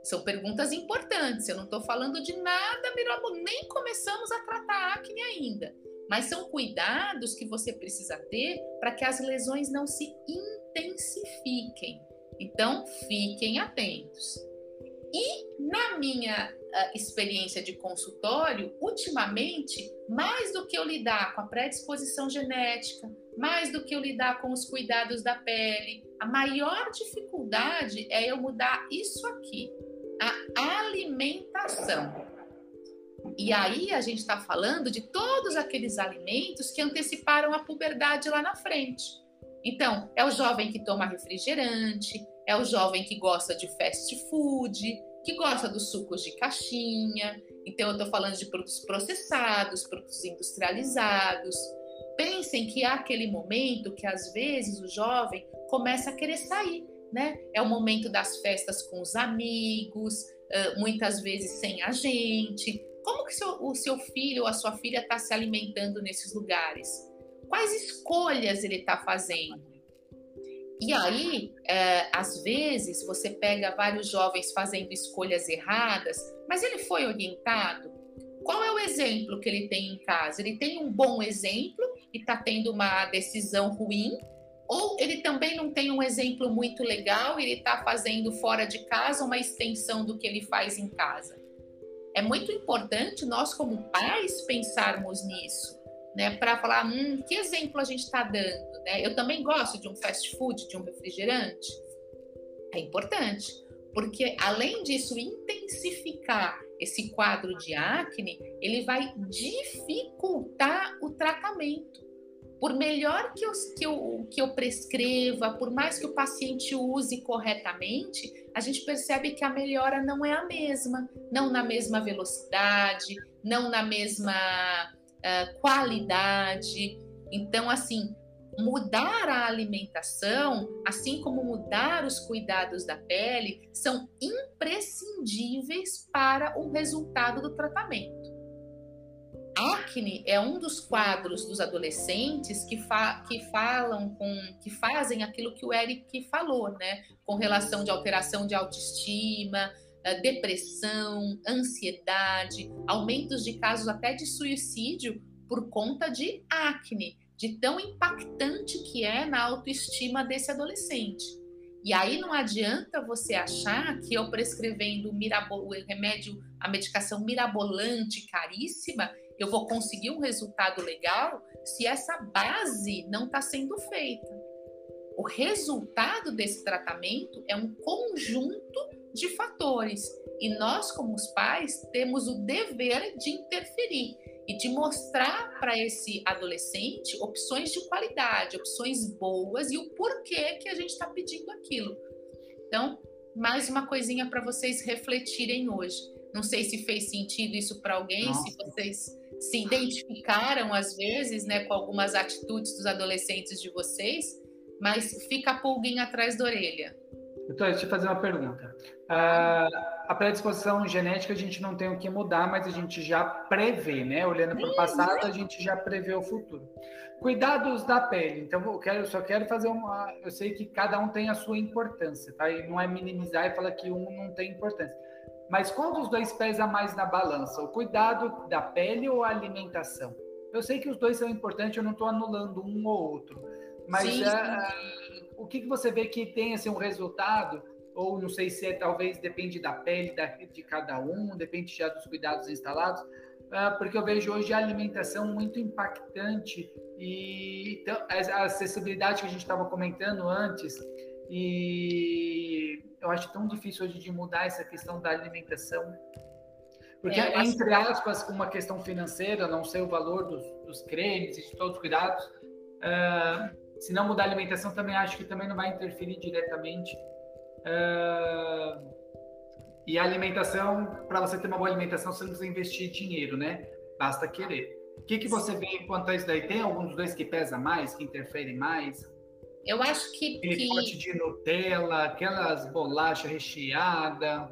São perguntas importantes. Eu não estou falando de nada, meu nem começamos a tratar acne ainda. Mas são cuidados que você precisa ter para que as lesões não se intensifiquem. Então, fiquem atentos. E na minha experiência de consultório, ultimamente, mais do que eu lidar com a predisposição genética, mais do que eu lidar com os cuidados da pele, a maior dificuldade é eu mudar isso aqui, a alimentação. E aí a gente está falando de todos aqueles alimentos que anteciparam a puberdade lá na frente. Então, é o jovem que toma refrigerante, é o jovem que gosta de fast food, que gosta dos sucos de caixinha. Então, eu estou falando de produtos processados, produtos industrializados. Pensem que há aquele momento que, às vezes, o jovem começa a querer sair, né? É o momento das festas com os amigos, muitas vezes sem a gente. Como que o seu filho ou a sua filha está se alimentando nesses lugares? Quais escolhas ele está fazendo? E aí, é, às vezes, você pega vários jovens fazendo escolhas erradas, mas ele foi orientado. Qual é o exemplo que ele tem em casa? Ele tem um bom exemplo e está tendo uma decisão ruim, ou ele também não tem um exemplo muito legal e ele está fazendo fora de casa uma extensão do que ele faz em casa? É muito importante nós, como pais, pensarmos nisso né, para falar, hum, que exemplo a gente está dando, né? Eu também gosto de um fast food, de um refrigerante. É importante, porque além disso intensificar esse quadro de acne, ele vai dificultar o tratamento. Por melhor que eu, que, eu, que eu prescreva, por mais que o paciente use corretamente, a gente percebe que a melhora não é a mesma, não na mesma velocidade, não na mesma uh, qualidade. Então, assim, mudar a alimentação, assim como mudar os cuidados da pele, são imprescindíveis para o resultado do tratamento. Acne é um dos quadros dos adolescentes que, fa que falam com, que fazem aquilo que o Eric falou, né? Com relação de alteração de autoestima, eh, depressão, ansiedade, aumentos de casos até de suicídio por conta de acne, de tão impactante que é na autoestima desse adolescente. E aí não adianta você achar que eu prescrevendo o remédio, a medicação mirabolante, caríssima, eu vou conseguir um resultado legal se essa base não está sendo feita. O resultado desse tratamento é um conjunto de fatores. E nós, como os pais, temos o dever de interferir e de mostrar para esse adolescente opções de qualidade, opções boas e o porquê que a gente está pedindo aquilo. Então, mais uma coisinha para vocês refletirem hoje. Não sei se fez sentido isso para alguém, Nossa. se vocês se identificaram às vezes, né, com algumas atitudes dos adolescentes de vocês, mas fica a pulguinha atrás da orelha. Então, deixa eu fazer uma pergunta. Uh, a predisposição genética a gente não tem o que mudar, mas a gente já prevê, né? Olhando para o passado, a gente já prevê o futuro. Cuidados da pele. Então, eu, quero, eu só quero fazer uma. Eu sei que cada um tem a sua importância, tá? E não é minimizar e falar que um não tem importância. Mas qual dos dois pesa mais na balança? O cuidado da pele ou a alimentação? Eu sei que os dois são importantes, eu não estou anulando um ou outro. Mas sim, sim. Uh, o que, que você vê que tem assim, um resultado? Ou não sei se é, talvez depende da pele da, de cada um, depende já dos cuidados instalados, uh, porque eu vejo hoje a alimentação muito impactante e então, a acessibilidade que a gente estava comentando antes, e eu acho tão difícil hoje de mudar essa questão da alimentação. Porque, é, entre aspas, com uma questão financeira, não sei o valor dos, dos cremes e de todos os cuidados, uh, se não mudar a alimentação, também acho que também não vai interferir diretamente. Uh, e a alimentação, para você ter uma boa alimentação, você não precisa investir dinheiro, né? Basta querer. O que, que você vê quanto a isso daí? Tem algum dos dois que pesa mais, que interfere mais? Eu acho que. Aquele que... pote de Nutella, aquelas bolachas recheadas.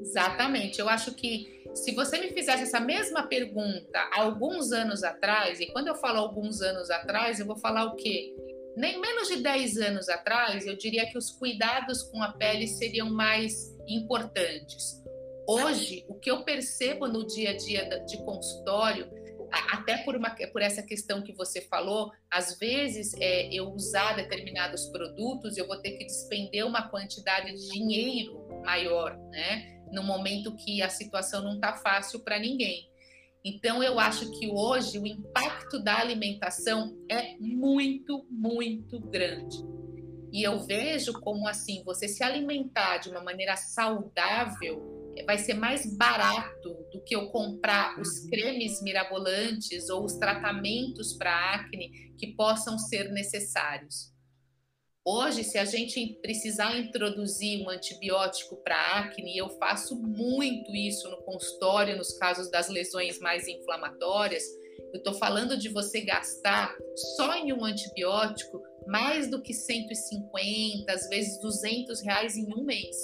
Exatamente. Eu acho que se você me fizesse essa mesma pergunta alguns anos atrás, e quando eu falo alguns anos atrás, eu vou falar o quê? Nem menos de 10 anos atrás, eu diria que os cuidados com a pele seriam mais importantes. Hoje, o que eu percebo no dia a dia de consultório, até por, uma, por essa questão que você falou, às vezes é, eu usar determinados produtos, eu vou ter que despender uma quantidade de dinheiro maior, né? no momento que a situação não está fácil para ninguém. Então, eu acho que hoje o impacto da alimentação é muito, muito grande. E eu vejo como assim, você se alimentar de uma maneira saudável vai ser mais barato do que eu comprar os uhum. cremes mirabolantes ou os tratamentos para acne que possam ser necessários. Hoje, se a gente precisar introduzir um antibiótico para acne, eu faço muito isso no consultório, nos casos das lesões mais inflamatórias. Eu estou falando de você gastar só em um antibiótico mais do que 150, às vezes 200 reais em um mês.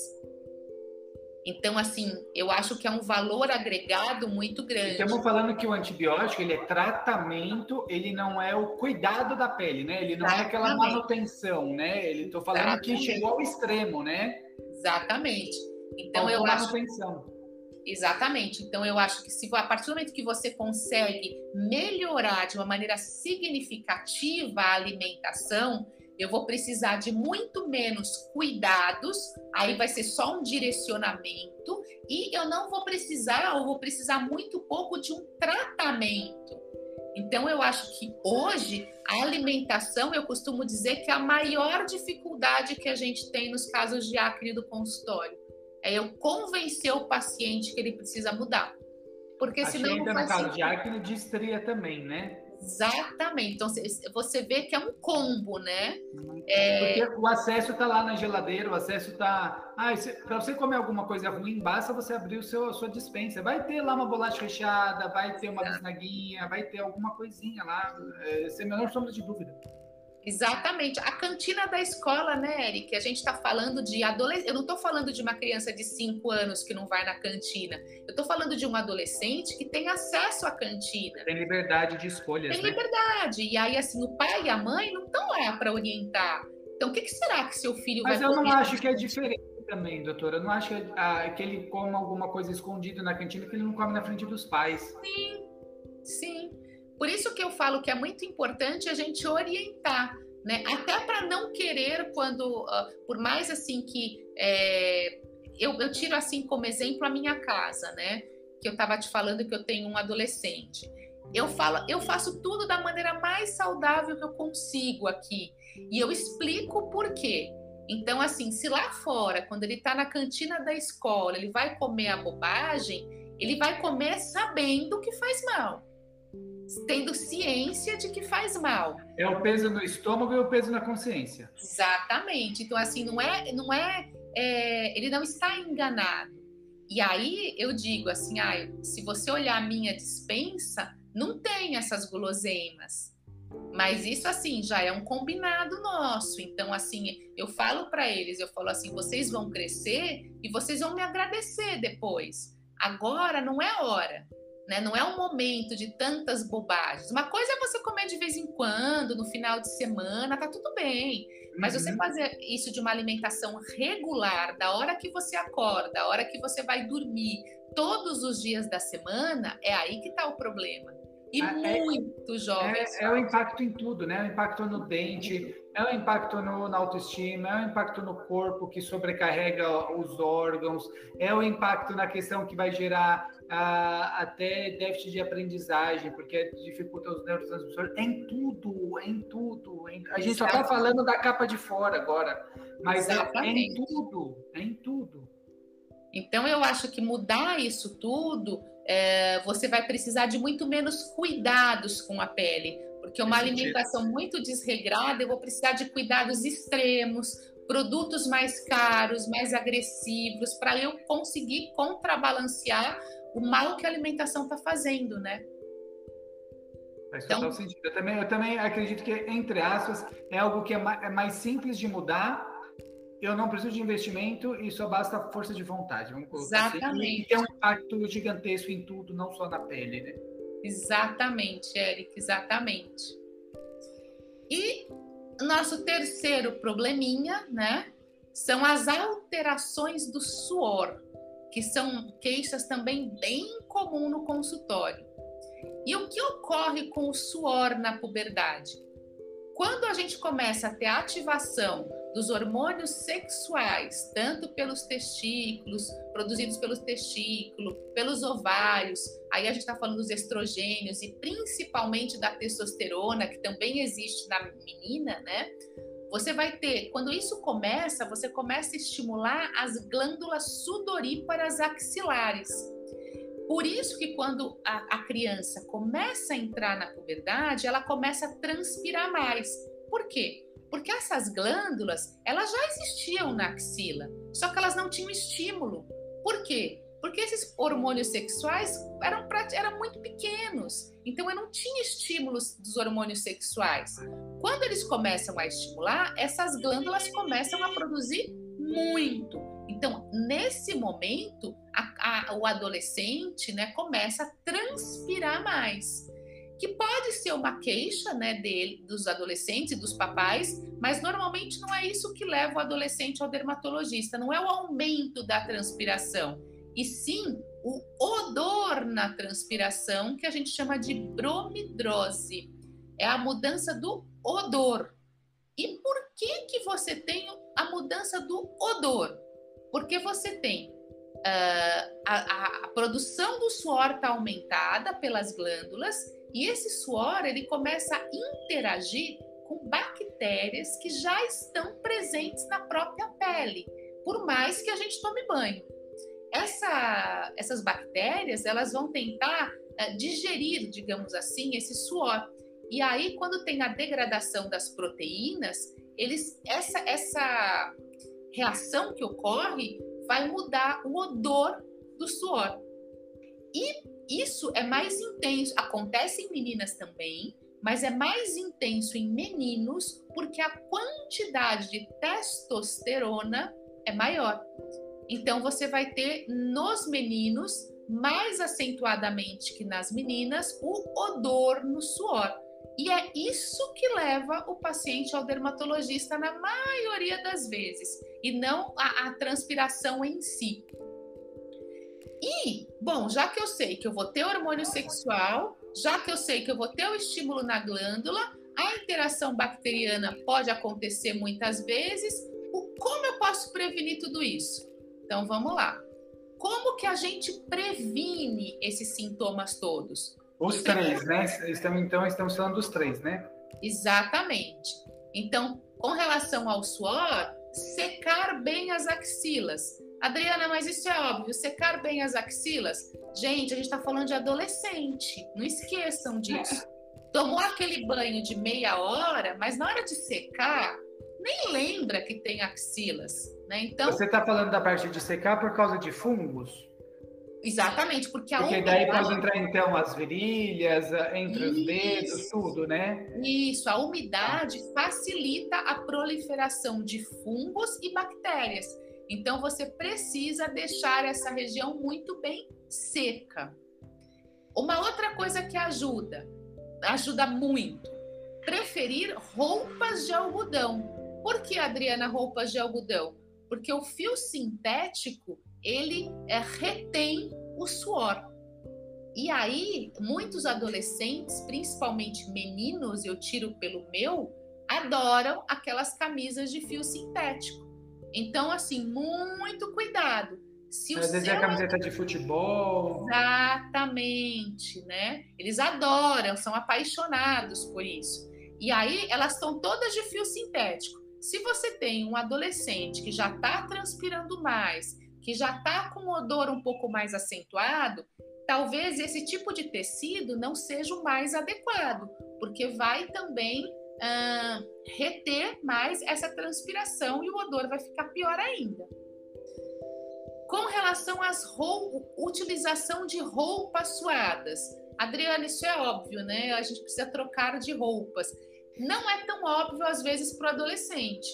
Então, assim, eu acho que é um valor agregado muito grande. Estamos falando que o antibiótico, ele é tratamento, ele não é o cuidado da pele, né? Ele não Exatamente. é aquela manutenção, né? Ele estou falando Exatamente. que chegou ao extremo, né? Exatamente. Então, eu acho... Manutenção. Exatamente. Então, eu acho que se a partir do momento que você consegue melhorar de uma maneira significativa a alimentação, eu vou precisar de muito menos cuidados, aí vai ser só um direcionamento, e eu não vou precisar, ou vou precisar muito pouco de um tratamento. Então, eu acho que hoje a alimentação, eu costumo dizer que é a maior dificuldade que a gente tem nos casos de acne do consultório. É eu convencer o paciente que ele precisa mudar. Porque senão. Ainda no caso de acne de estria também, né? Exatamente. Então você vê que é um combo, né? É... O acesso está lá na geladeira, o acesso está. Ah, para você comer alguma coisa ruim, basta você abrir o seu, a sua dispensa. Vai ter lá uma bolacha recheada, vai ter uma bisnaguinha, vai ter alguma coisinha lá, é, sem a menor sombra de dúvida. Exatamente. A cantina da escola, né, Eric? A gente está falando de adolescente. Eu não estou falando de uma criança de 5 anos que não vai na cantina. Eu estou falando de um adolescente que tem acesso à cantina. Tem liberdade de escolha. Tem né? liberdade. E aí, assim, o pai e a mãe não estão lá para orientar. Então, o que, que, será que seu filho Mas vai Mas eu não acho que é diferente também, doutora. Eu não acho que, ah, que ele coma alguma coisa escondida na cantina que ele não come na frente dos pais. Sim, sim. Por isso que eu falo que é muito importante a gente orientar, né? Até para não querer quando, uh, por mais assim que é, eu, eu tiro assim como exemplo a minha casa, né? Que eu estava te falando que eu tenho um adolescente. Eu falo, eu faço tudo da maneira mais saudável que eu consigo aqui. E eu explico por quê. Então, assim, se lá fora, quando ele está na cantina da escola, ele vai comer a bobagem, ele vai comer sabendo que faz mal tendo ciência de que faz mal. É o peso no estômago e o peso na consciência. Exatamente. Então, assim, não é, não é, é ele não está enganado. E aí eu digo assim, ah, se você olhar a minha dispensa, não tem essas guloseimas. Mas isso assim já é um combinado nosso. Então assim, eu falo para eles, eu falo assim, vocês vão crescer e vocês vão me agradecer depois. Agora não é hora né? Não é um momento de tantas bobagens. Uma coisa é você comer de vez em quando, no final de semana, tá tudo bem. Mas uhum. você fazer isso de uma alimentação regular, da hora que você acorda, da hora que você vai dormir, todos os dias da semana, é aí que está o problema. E ah, é, muito jovens. É, é, o impacto em tudo, né? O impacto no dente, é o impacto no, na autoestima, é o impacto no corpo que sobrecarrega os órgãos, é o impacto na questão que vai gerar ah, até déficit de aprendizagem, porque dificulta os neurotransmissores. É em tudo, é em tudo. Em, a gente só está falando da capa de fora agora, mas é, é em tudo, é em tudo. Então eu acho que mudar isso tudo, é, você vai precisar de muito menos cuidados com a pele porque uma alimentação muito desregrada, eu vou precisar de cuidados extremos, produtos mais caros, mais agressivos, para eu conseguir contrabalancear o mal que a alimentação está fazendo, né? Faz então, total sentido. Eu também, eu também acredito que, entre aspas, é algo que é mais, é mais simples de mudar. Eu não preciso de investimento e só basta força de vontade. Vamos colocar Exatamente. Assim. E tem um impacto gigantesco em tudo, não só na pele, né? Exatamente, Eric, exatamente. E nosso terceiro probleminha, né, são as alterações do suor, que são queixas também bem comum no consultório. E o que ocorre com o suor na puberdade? Quando a gente começa a ter ativação dos hormônios sexuais, tanto pelos testículos, produzidos pelos testículos, pelos ovários, aí a gente está falando dos estrogênios e principalmente da testosterona, que também existe na menina, né? Você vai ter, quando isso começa, você começa a estimular as glândulas sudoríparas axilares. Por isso que quando a, a criança começa a entrar na puberdade, ela começa a transpirar mais. Por quê? Porque essas glândulas, elas já existiam na axila, só que elas não tinham estímulo. Por quê? Porque esses hormônios sexuais eram, eram muito pequenos, então eu não tinha estímulos dos hormônios sexuais. Quando eles começam a estimular, essas glândulas começam a produzir muito. Então, nesse momento, a, a, o adolescente né, começa a transpirar mais que pode ser uma queixa né, dele, dos adolescentes e dos papais, mas normalmente não é isso que leva o adolescente ao dermatologista, não é o aumento da transpiração, e sim o odor na transpiração, que a gente chama de bromidrose. É a mudança do odor. E por que, que você tem a mudança do odor? Porque você tem uh, a, a, produção do suor está aumentada pelas glândulas e esse suor ele começa a interagir com bactérias que já estão presentes na própria pele, por mais que a gente tome banho. Essa, essas bactérias elas vão tentar uh, digerir, digamos assim, esse suor. E aí, quando tem a degradação das proteínas, eles essa essa reação que ocorre vai mudar o odor do suor. E isso é mais intenso, acontece em meninas também, mas é mais intenso em meninos porque a quantidade de testosterona é maior. Então você vai ter nos meninos mais acentuadamente que nas meninas o odor no suor. E é isso que leva o paciente ao dermatologista na maioria das vezes, e não a, a transpiração em si. E, bom, já que eu sei que eu vou ter hormônio sexual, já que eu sei que eu vou ter o estímulo na glândula, a interação bacteriana pode acontecer muitas vezes. O, como eu posso prevenir tudo isso? Então vamos lá. Como que a gente previne esses sintomas todos? Os três, né? Estamos, então estamos falando dos três, né? Exatamente. Então, com relação ao suor, secar bem as axilas. Adriana, mas isso é óbvio, secar bem as axilas. Gente, a gente está falando de adolescente, não esqueçam disso. Tomou aquele banho de meia hora, mas na hora de secar, nem lembra que tem axilas, né? Então você está falando da parte de secar por causa de fungos? Exatamente, porque a Porque umidade... daí pode entrar então as virilhas, entre Isso. os dedos, tudo, né? Isso, a umidade facilita a proliferação de fungos e bactérias. Então você precisa deixar essa região muito bem seca. Uma outra coisa que ajuda, ajuda muito, preferir roupas de algodão. Por que, Adriana, roupas de algodão? Porque o fio sintético, ele é, retém o suor. E aí, muitos adolescentes, principalmente meninos, eu tiro pelo meu, adoram aquelas camisas de fio sintético. Então, assim, muito cuidado. Se Às vezes é seu... é camiseta de futebol. Exatamente, né? Eles adoram, são apaixonados por isso. E aí, elas estão todas de fio sintético. Se você tem um adolescente que já está transpirando mais, que já está com o odor um pouco mais acentuado, talvez esse tipo de tecido não seja o mais adequado, porque vai também uh, reter mais essa transpiração e o odor vai ficar pior ainda. Com relação às utilização de roupas suadas, Adriana, isso é óbvio, né? A gente precisa trocar de roupas. Não é tão óbvio às vezes para o adolescente.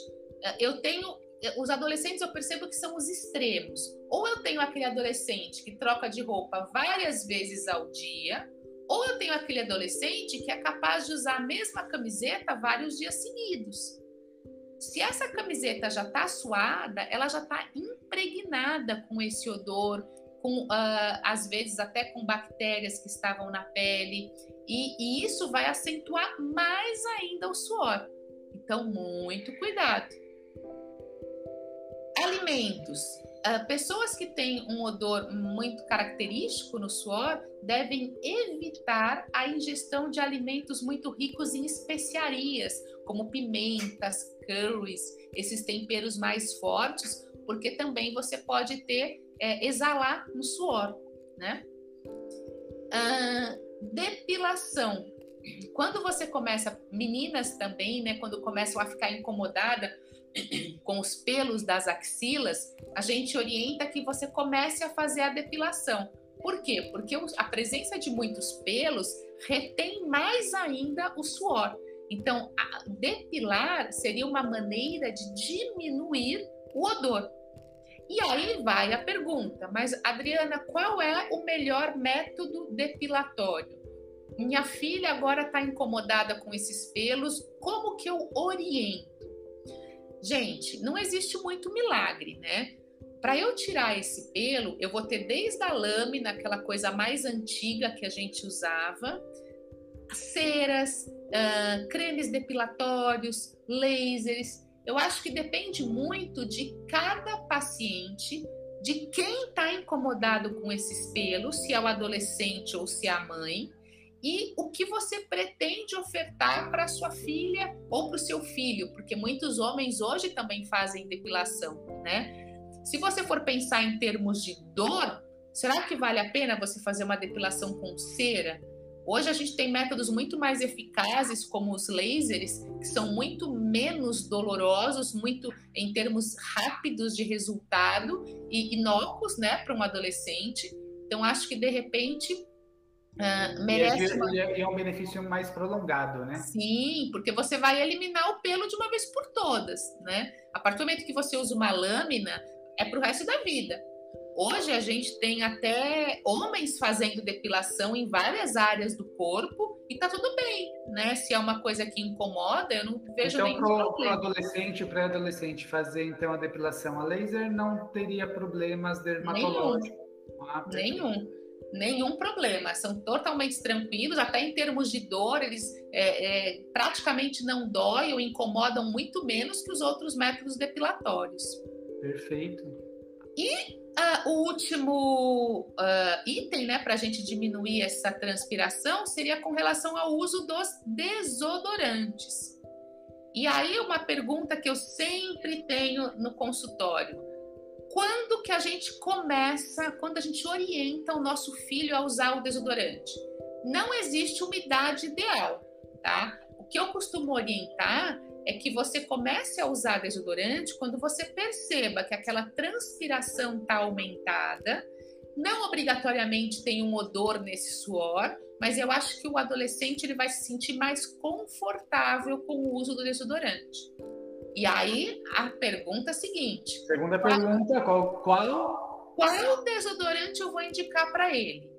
Eu tenho os adolescentes eu percebo que são os extremos. Ou eu tenho aquele adolescente que troca de roupa várias vezes ao dia, ou eu tenho aquele adolescente que é capaz de usar a mesma camiseta vários dias seguidos. Se essa camiseta já está suada, ela já está impregnada com esse odor, com uh, às vezes até com bactérias que estavam na pele, e, e isso vai acentuar mais ainda o suor. Então, muito cuidado. Alimentos. Uh, pessoas que têm um odor muito característico no suor devem evitar a ingestão de alimentos muito ricos em especiarias, como pimentas, curries, esses temperos mais fortes, porque também você pode ter é, exalar no suor, né? Uh, depilação. Quando você começa, meninas também, né? Quando começam a ficar incomodada com os pelos das axilas, a gente orienta que você comece a fazer a depilação. Por quê? Porque a presença de muitos pelos retém mais ainda o suor. Então, depilar seria uma maneira de diminuir o odor. E aí vai a pergunta, mas Adriana, qual é o melhor método depilatório? Minha filha agora está incomodada com esses pelos, como que eu oriento? Gente, não existe muito milagre, né? Para eu tirar esse pelo, eu vou ter desde a lâmina, aquela coisa mais antiga que a gente usava, ceras, uh, cremes depilatórios, lasers. Eu acho que depende muito de cada paciente, de quem está incomodado com esses pelos, se é o adolescente ou se é a mãe, e o que você pretende ofertar para sua filha ou para o seu filho, porque muitos homens hoje também fazem depilação, né? Se você for pensar em termos de dor, será que vale a pena você fazer uma depilação com cera? Hoje a gente tem métodos muito mais eficazes, como os lasers, que são muito menos dolorosos, muito em termos rápidos de resultado e inócuos, né, para um adolescente. Então acho que de repente uh, merece. E é, uma... é um benefício mais prolongado, né? Sim, porque você vai eliminar o pelo de uma vez por todas, né? A partir do momento que você usa uma lâmina, é para o resto da vida. Hoje a gente tem até homens fazendo depilação em várias áreas do corpo e tá tudo bem, né? Se é uma coisa que incomoda, eu não vejo então, nenhum pro, problema. Para adolescente, pré-adolescente fazer então a depilação a laser não teria problemas dermatológicos. Nenhum. Ah, nenhum. Nenhum problema, são totalmente tranquilos, até em termos de dor, eles é, é, praticamente não dói ou incomodam muito menos que os outros métodos depilatórios. Perfeito. E uh, o último uh, item, né, para a gente diminuir essa transpiração, seria com relação ao uso dos desodorantes. E aí uma pergunta que eu sempre tenho no consultório: quando que a gente começa, quando a gente orienta o nosso filho a usar o desodorante? Não existe uma idade ideal, tá? O que eu costumo orientar é que você comece a usar desodorante quando você perceba que aquela transpiração está aumentada. Não obrigatoriamente tem um odor nesse suor, mas eu acho que o adolescente ele vai se sentir mais confortável com o uso do desodorante. E aí a pergunta é a seguinte: segunda qual, pergunta, qual qual qual desodorante eu vou indicar para ele?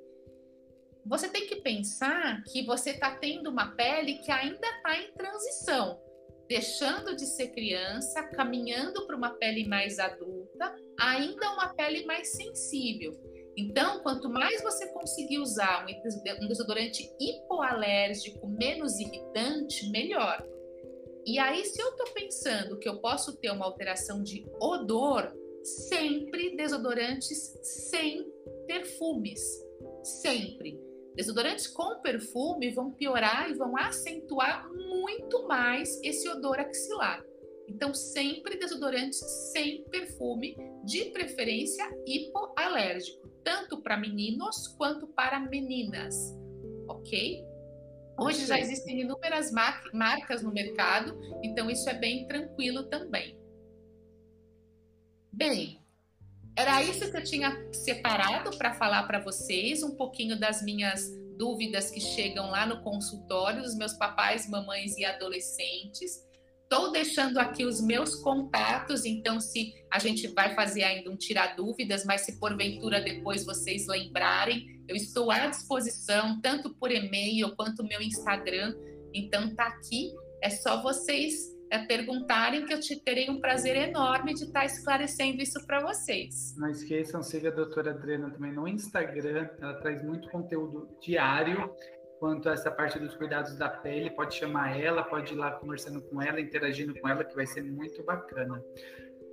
Você tem que pensar que você está tendo uma pele que ainda está em transição deixando de ser criança, caminhando para uma pele mais adulta, ainda uma pele mais sensível. Então, quanto mais você conseguir usar um desodorante hipoalérgico, menos irritante, melhor. E aí, se eu estou pensando que eu posso ter uma alteração de odor, sempre desodorantes sem perfumes. Sempre. Desodorantes com perfume vão piorar e vão acentuar muito mais esse odor axilar. Então, sempre desodorantes sem perfume, de preferência hipoalérgico, tanto para meninos quanto para meninas, ok? Hoje já existem inúmeras marcas no mercado, então isso é bem tranquilo também. Bem, era isso que eu tinha separado para falar para vocês, um pouquinho das minhas dúvidas que chegam lá no consultório dos meus papais, mamães e adolescentes. Estou deixando aqui os meus contatos, então se a gente vai fazer ainda um tirar dúvidas, mas se porventura depois vocês lembrarem, eu estou à disposição, tanto por e-mail quanto meu Instagram. Então tá aqui, é só vocês é perguntarem que eu te terei um prazer enorme de estar esclarecendo isso para vocês. Não esqueçam, siga a doutora Adriana também no Instagram, ela traz muito conteúdo diário quanto a essa parte dos cuidados da pele, pode chamar ela, pode ir lá conversando com ela, interagindo com ela, que vai ser muito bacana.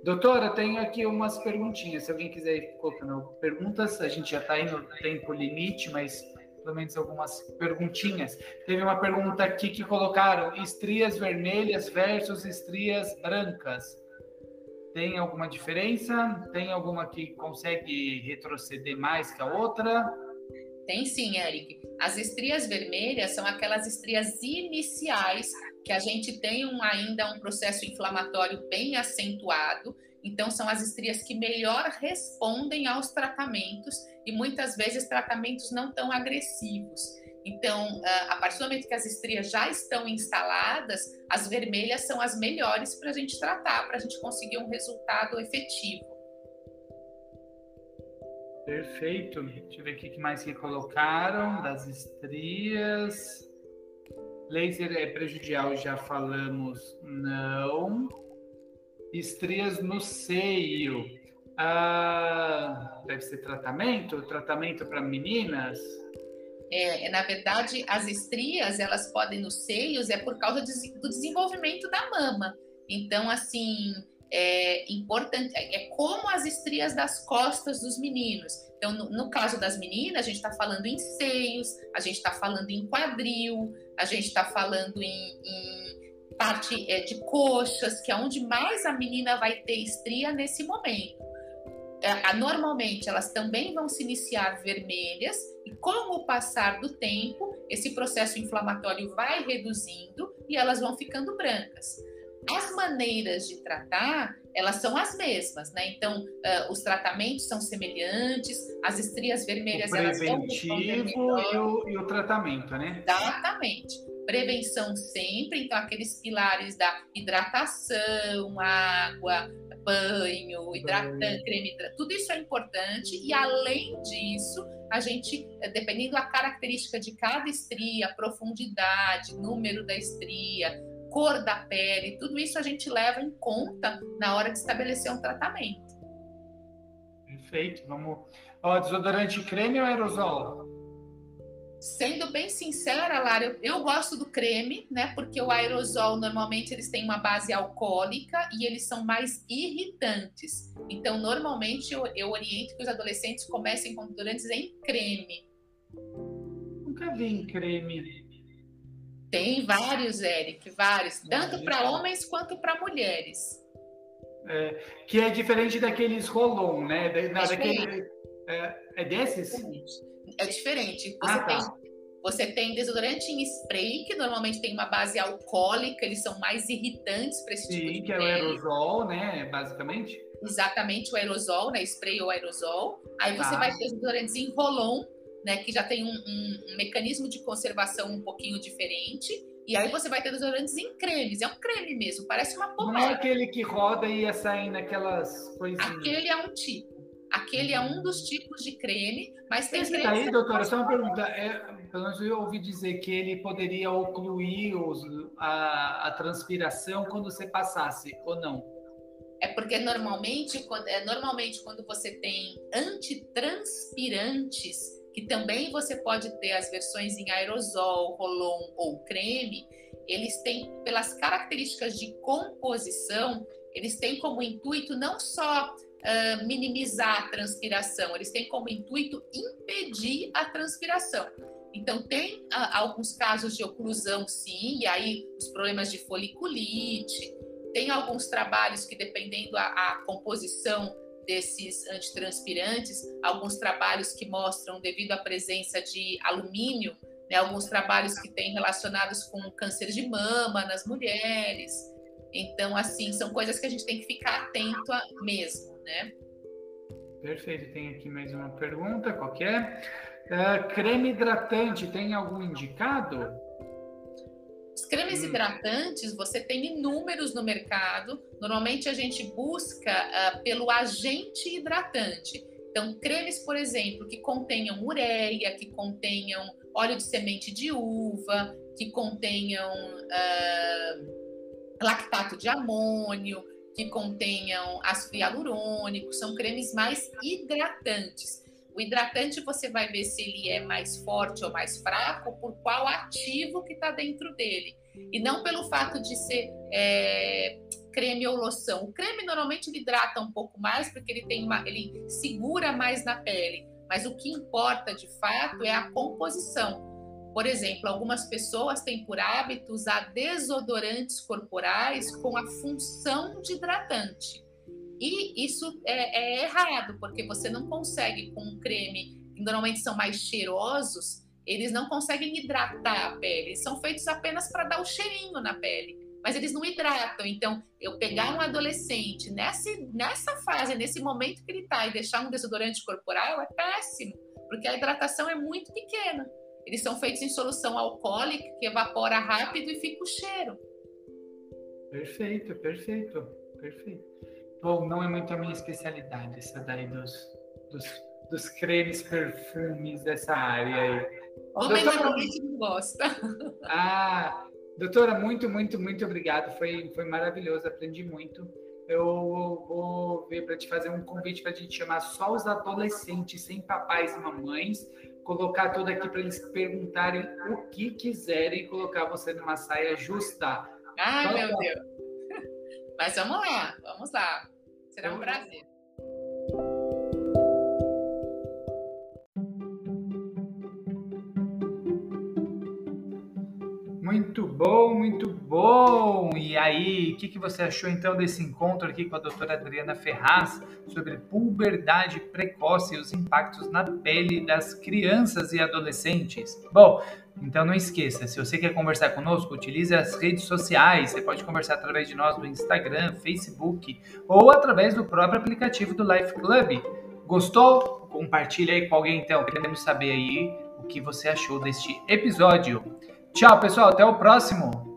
Doutora, tenho aqui umas perguntinhas, se alguém quiser ir colocando perguntas, a gente já está aí no tempo limite, mas pelo menos algumas perguntinhas. Teve uma pergunta aqui que colocaram estrias vermelhas versus estrias brancas. Tem alguma diferença? Tem alguma que consegue retroceder mais que a outra? Tem sim, Eric. As estrias vermelhas são aquelas estrias iniciais que a gente tem um, ainda um processo inflamatório bem acentuado então, são as estrias que melhor respondem aos tratamentos e muitas vezes tratamentos não tão agressivos. Então, a partir do momento que as estrias já estão instaladas, as vermelhas são as melhores para a gente tratar, para a gente conseguir um resultado efetivo. Perfeito. Deixa eu ver o que mais que colocaram das estrias. Laser é prejudicial, já falamos, não. Estrias no seio. Ah, deve ser tratamento? Tratamento para meninas? É, na verdade, as estrias, elas podem nos seios, é por causa do desenvolvimento da mama. Então, assim, é importante, é como as estrias das costas dos meninos. Então, no, no caso das meninas, a gente está falando em seios, a gente está falando em quadril, a gente está falando em, em parte é, de coxas, que é onde mais a menina vai ter estria nesse momento. É, normalmente, elas também vão se iniciar vermelhas, e com o passar do tempo, esse processo inflamatório vai reduzindo e elas vão ficando brancas. As maneiras de tratar, elas são as mesmas, né? Então, uh, os tratamentos são semelhantes, as estrias vermelhas... O preventivo e o, e o tratamento, né? Exatamente. Prevenção sempre, então aqueles pilares da hidratação, água, banho, hidratante, creme, tudo isso é importante e além disso, a gente, dependendo da característica de cada estria, profundidade, número da estria, cor da pele, tudo isso a gente leva em conta na hora de estabelecer um tratamento. Perfeito. Vamos. Ó, desodorante creme ou aerosol? Sendo bem sincera, Lara, eu, eu, gosto do creme, né? Porque o aerosol normalmente eles têm uma base alcoólica e eles são mais irritantes. Então, normalmente eu, eu oriento que os adolescentes comecem com desodorantes em creme. Nunca vi em creme. Tem vários, Eric, vários, tanto para homens quanto para mulheres. É, que é diferente daqueles rolon, né? Da, é, daquele, é, é, desses? É diferente. Você, ah, tá. tem, você tem desodorante em spray, que normalmente tem uma base alcoólica, eles são mais irritantes para esse Sim, tipo de que pele. é o aerosol, né? Basicamente. Exatamente, o aerosol, né? Spray ou aerosol. Aí você ah. vai ter desodorantes em rolon, né, que já tem um, um, um, mecanismo de conservação um pouquinho diferente. E aí você vai ter desodorantes em cremes. É um creme mesmo, parece uma pomada. Não é aquele que roda e ia sair naquelas coisinhas. Aquele é um tipo. Aquele é um dos tipos de creme, mas tem creme. Aí, doutora, só uma pergunta. É, pelo menos eu ouvi dizer que ele poderia ocluir os, a, a transpiração quando você passasse, ou não? É porque normalmente, quando, é, normalmente quando você tem antitranspirantes, que também você pode ter as versões em aerosol, rolon ou creme, eles têm, pelas características de composição, eles têm como intuito não só uh, minimizar a transpiração, eles têm como intuito impedir a transpiração. Então, tem uh, alguns casos de oclusão, sim, e aí os problemas de foliculite, tem alguns trabalhos que, dependendo a, a composição desses antitranspirantes, alguns trabalhos que mostram, devido à presença de alumínio, né, alguns trabalhos que têm relacionados com câncer de mama nas mulheres. Então, assim, são coisas que a gente tem que ficar atento a mesmo, né? Perfeito. Tem aqui mais uma pergunta, qualquer. Uh, creme hidratante, tem algum indicado? Os cremes hum. hidratantes, você tem inúmeros no mercado. Normalmente a gente busca uh, pelo agente hidratante. Então, cremes, por exemplo, que contenham ureia, que contenham óleo de semente de uva, que contenham uh, lactato de amônio, que contenham ácido hialurônico, são cremes mais hidratantes. O hidratante você vai ver se ele é mais forte ou mais fraco por qual ativo que está dentro dele. E não pelo fato de ser é, creme ou loção. O creme normalmente ele hidrata um pouco mais porque ele tem uma, ele segura mais na pele. Mas o que importa de fato é a composição. Por exemplo, algumas pessoas têm por hábito usar desodorantes corporais com a função de hidratante. E isso é, é errado, porque você não consegue com um creme, que normalmente são mais cheirosos, eles não conseguem hidratar a pele. Eles são feitos apenas para dar o cheirinho na pele, mas eles não hidratam. Então, eu pegar um adolescente nessa, nessa fase, nesse momento que ele está, e deixar um desodorante corporal é péssimo, porque a hidratação é muito pequena. Eles são feitos em solução alcoólica, que evapora rápido e fica o cheiro. Perfeito, perfeito, perfeito. Bom, não é muito a minha especialidade, essa daí dos, dos, dos cremes, perfumes dessa área aí. Homem doutora, normalmente não gosta. Ah, doutora, muito, muito, muito obrigado. Foi, foi maravilhoso, aprendi muito. Eu vou ver para te fazer um convite para a gente chamar só os adolescentes, sem papais e mamães, colocar tudo aqui para eles perguntarem o que quiserem e colocar você numa saia justa. Ai, então, meu Deus. Mas vamos lá, vamos lá. Será um prazer. Bom, muito bom! E aí, o que, que você achou então desse encontro aqui com a doutora Adriana Ferraz sobre puberdade precoce e os impactos na pele das crianças e adolescentes? Bom, então não esqueça, se você quer conversar conosco, utilize as redes sociais. Você pode conversar através de nós no Instagram, Facebook ou através do próprio aplicativo do Life Club. Gostou? Compartilha aí com alguém então. Queremos saber aí o que você achou deste episódio. Tchau, pessoal. Até o próximo.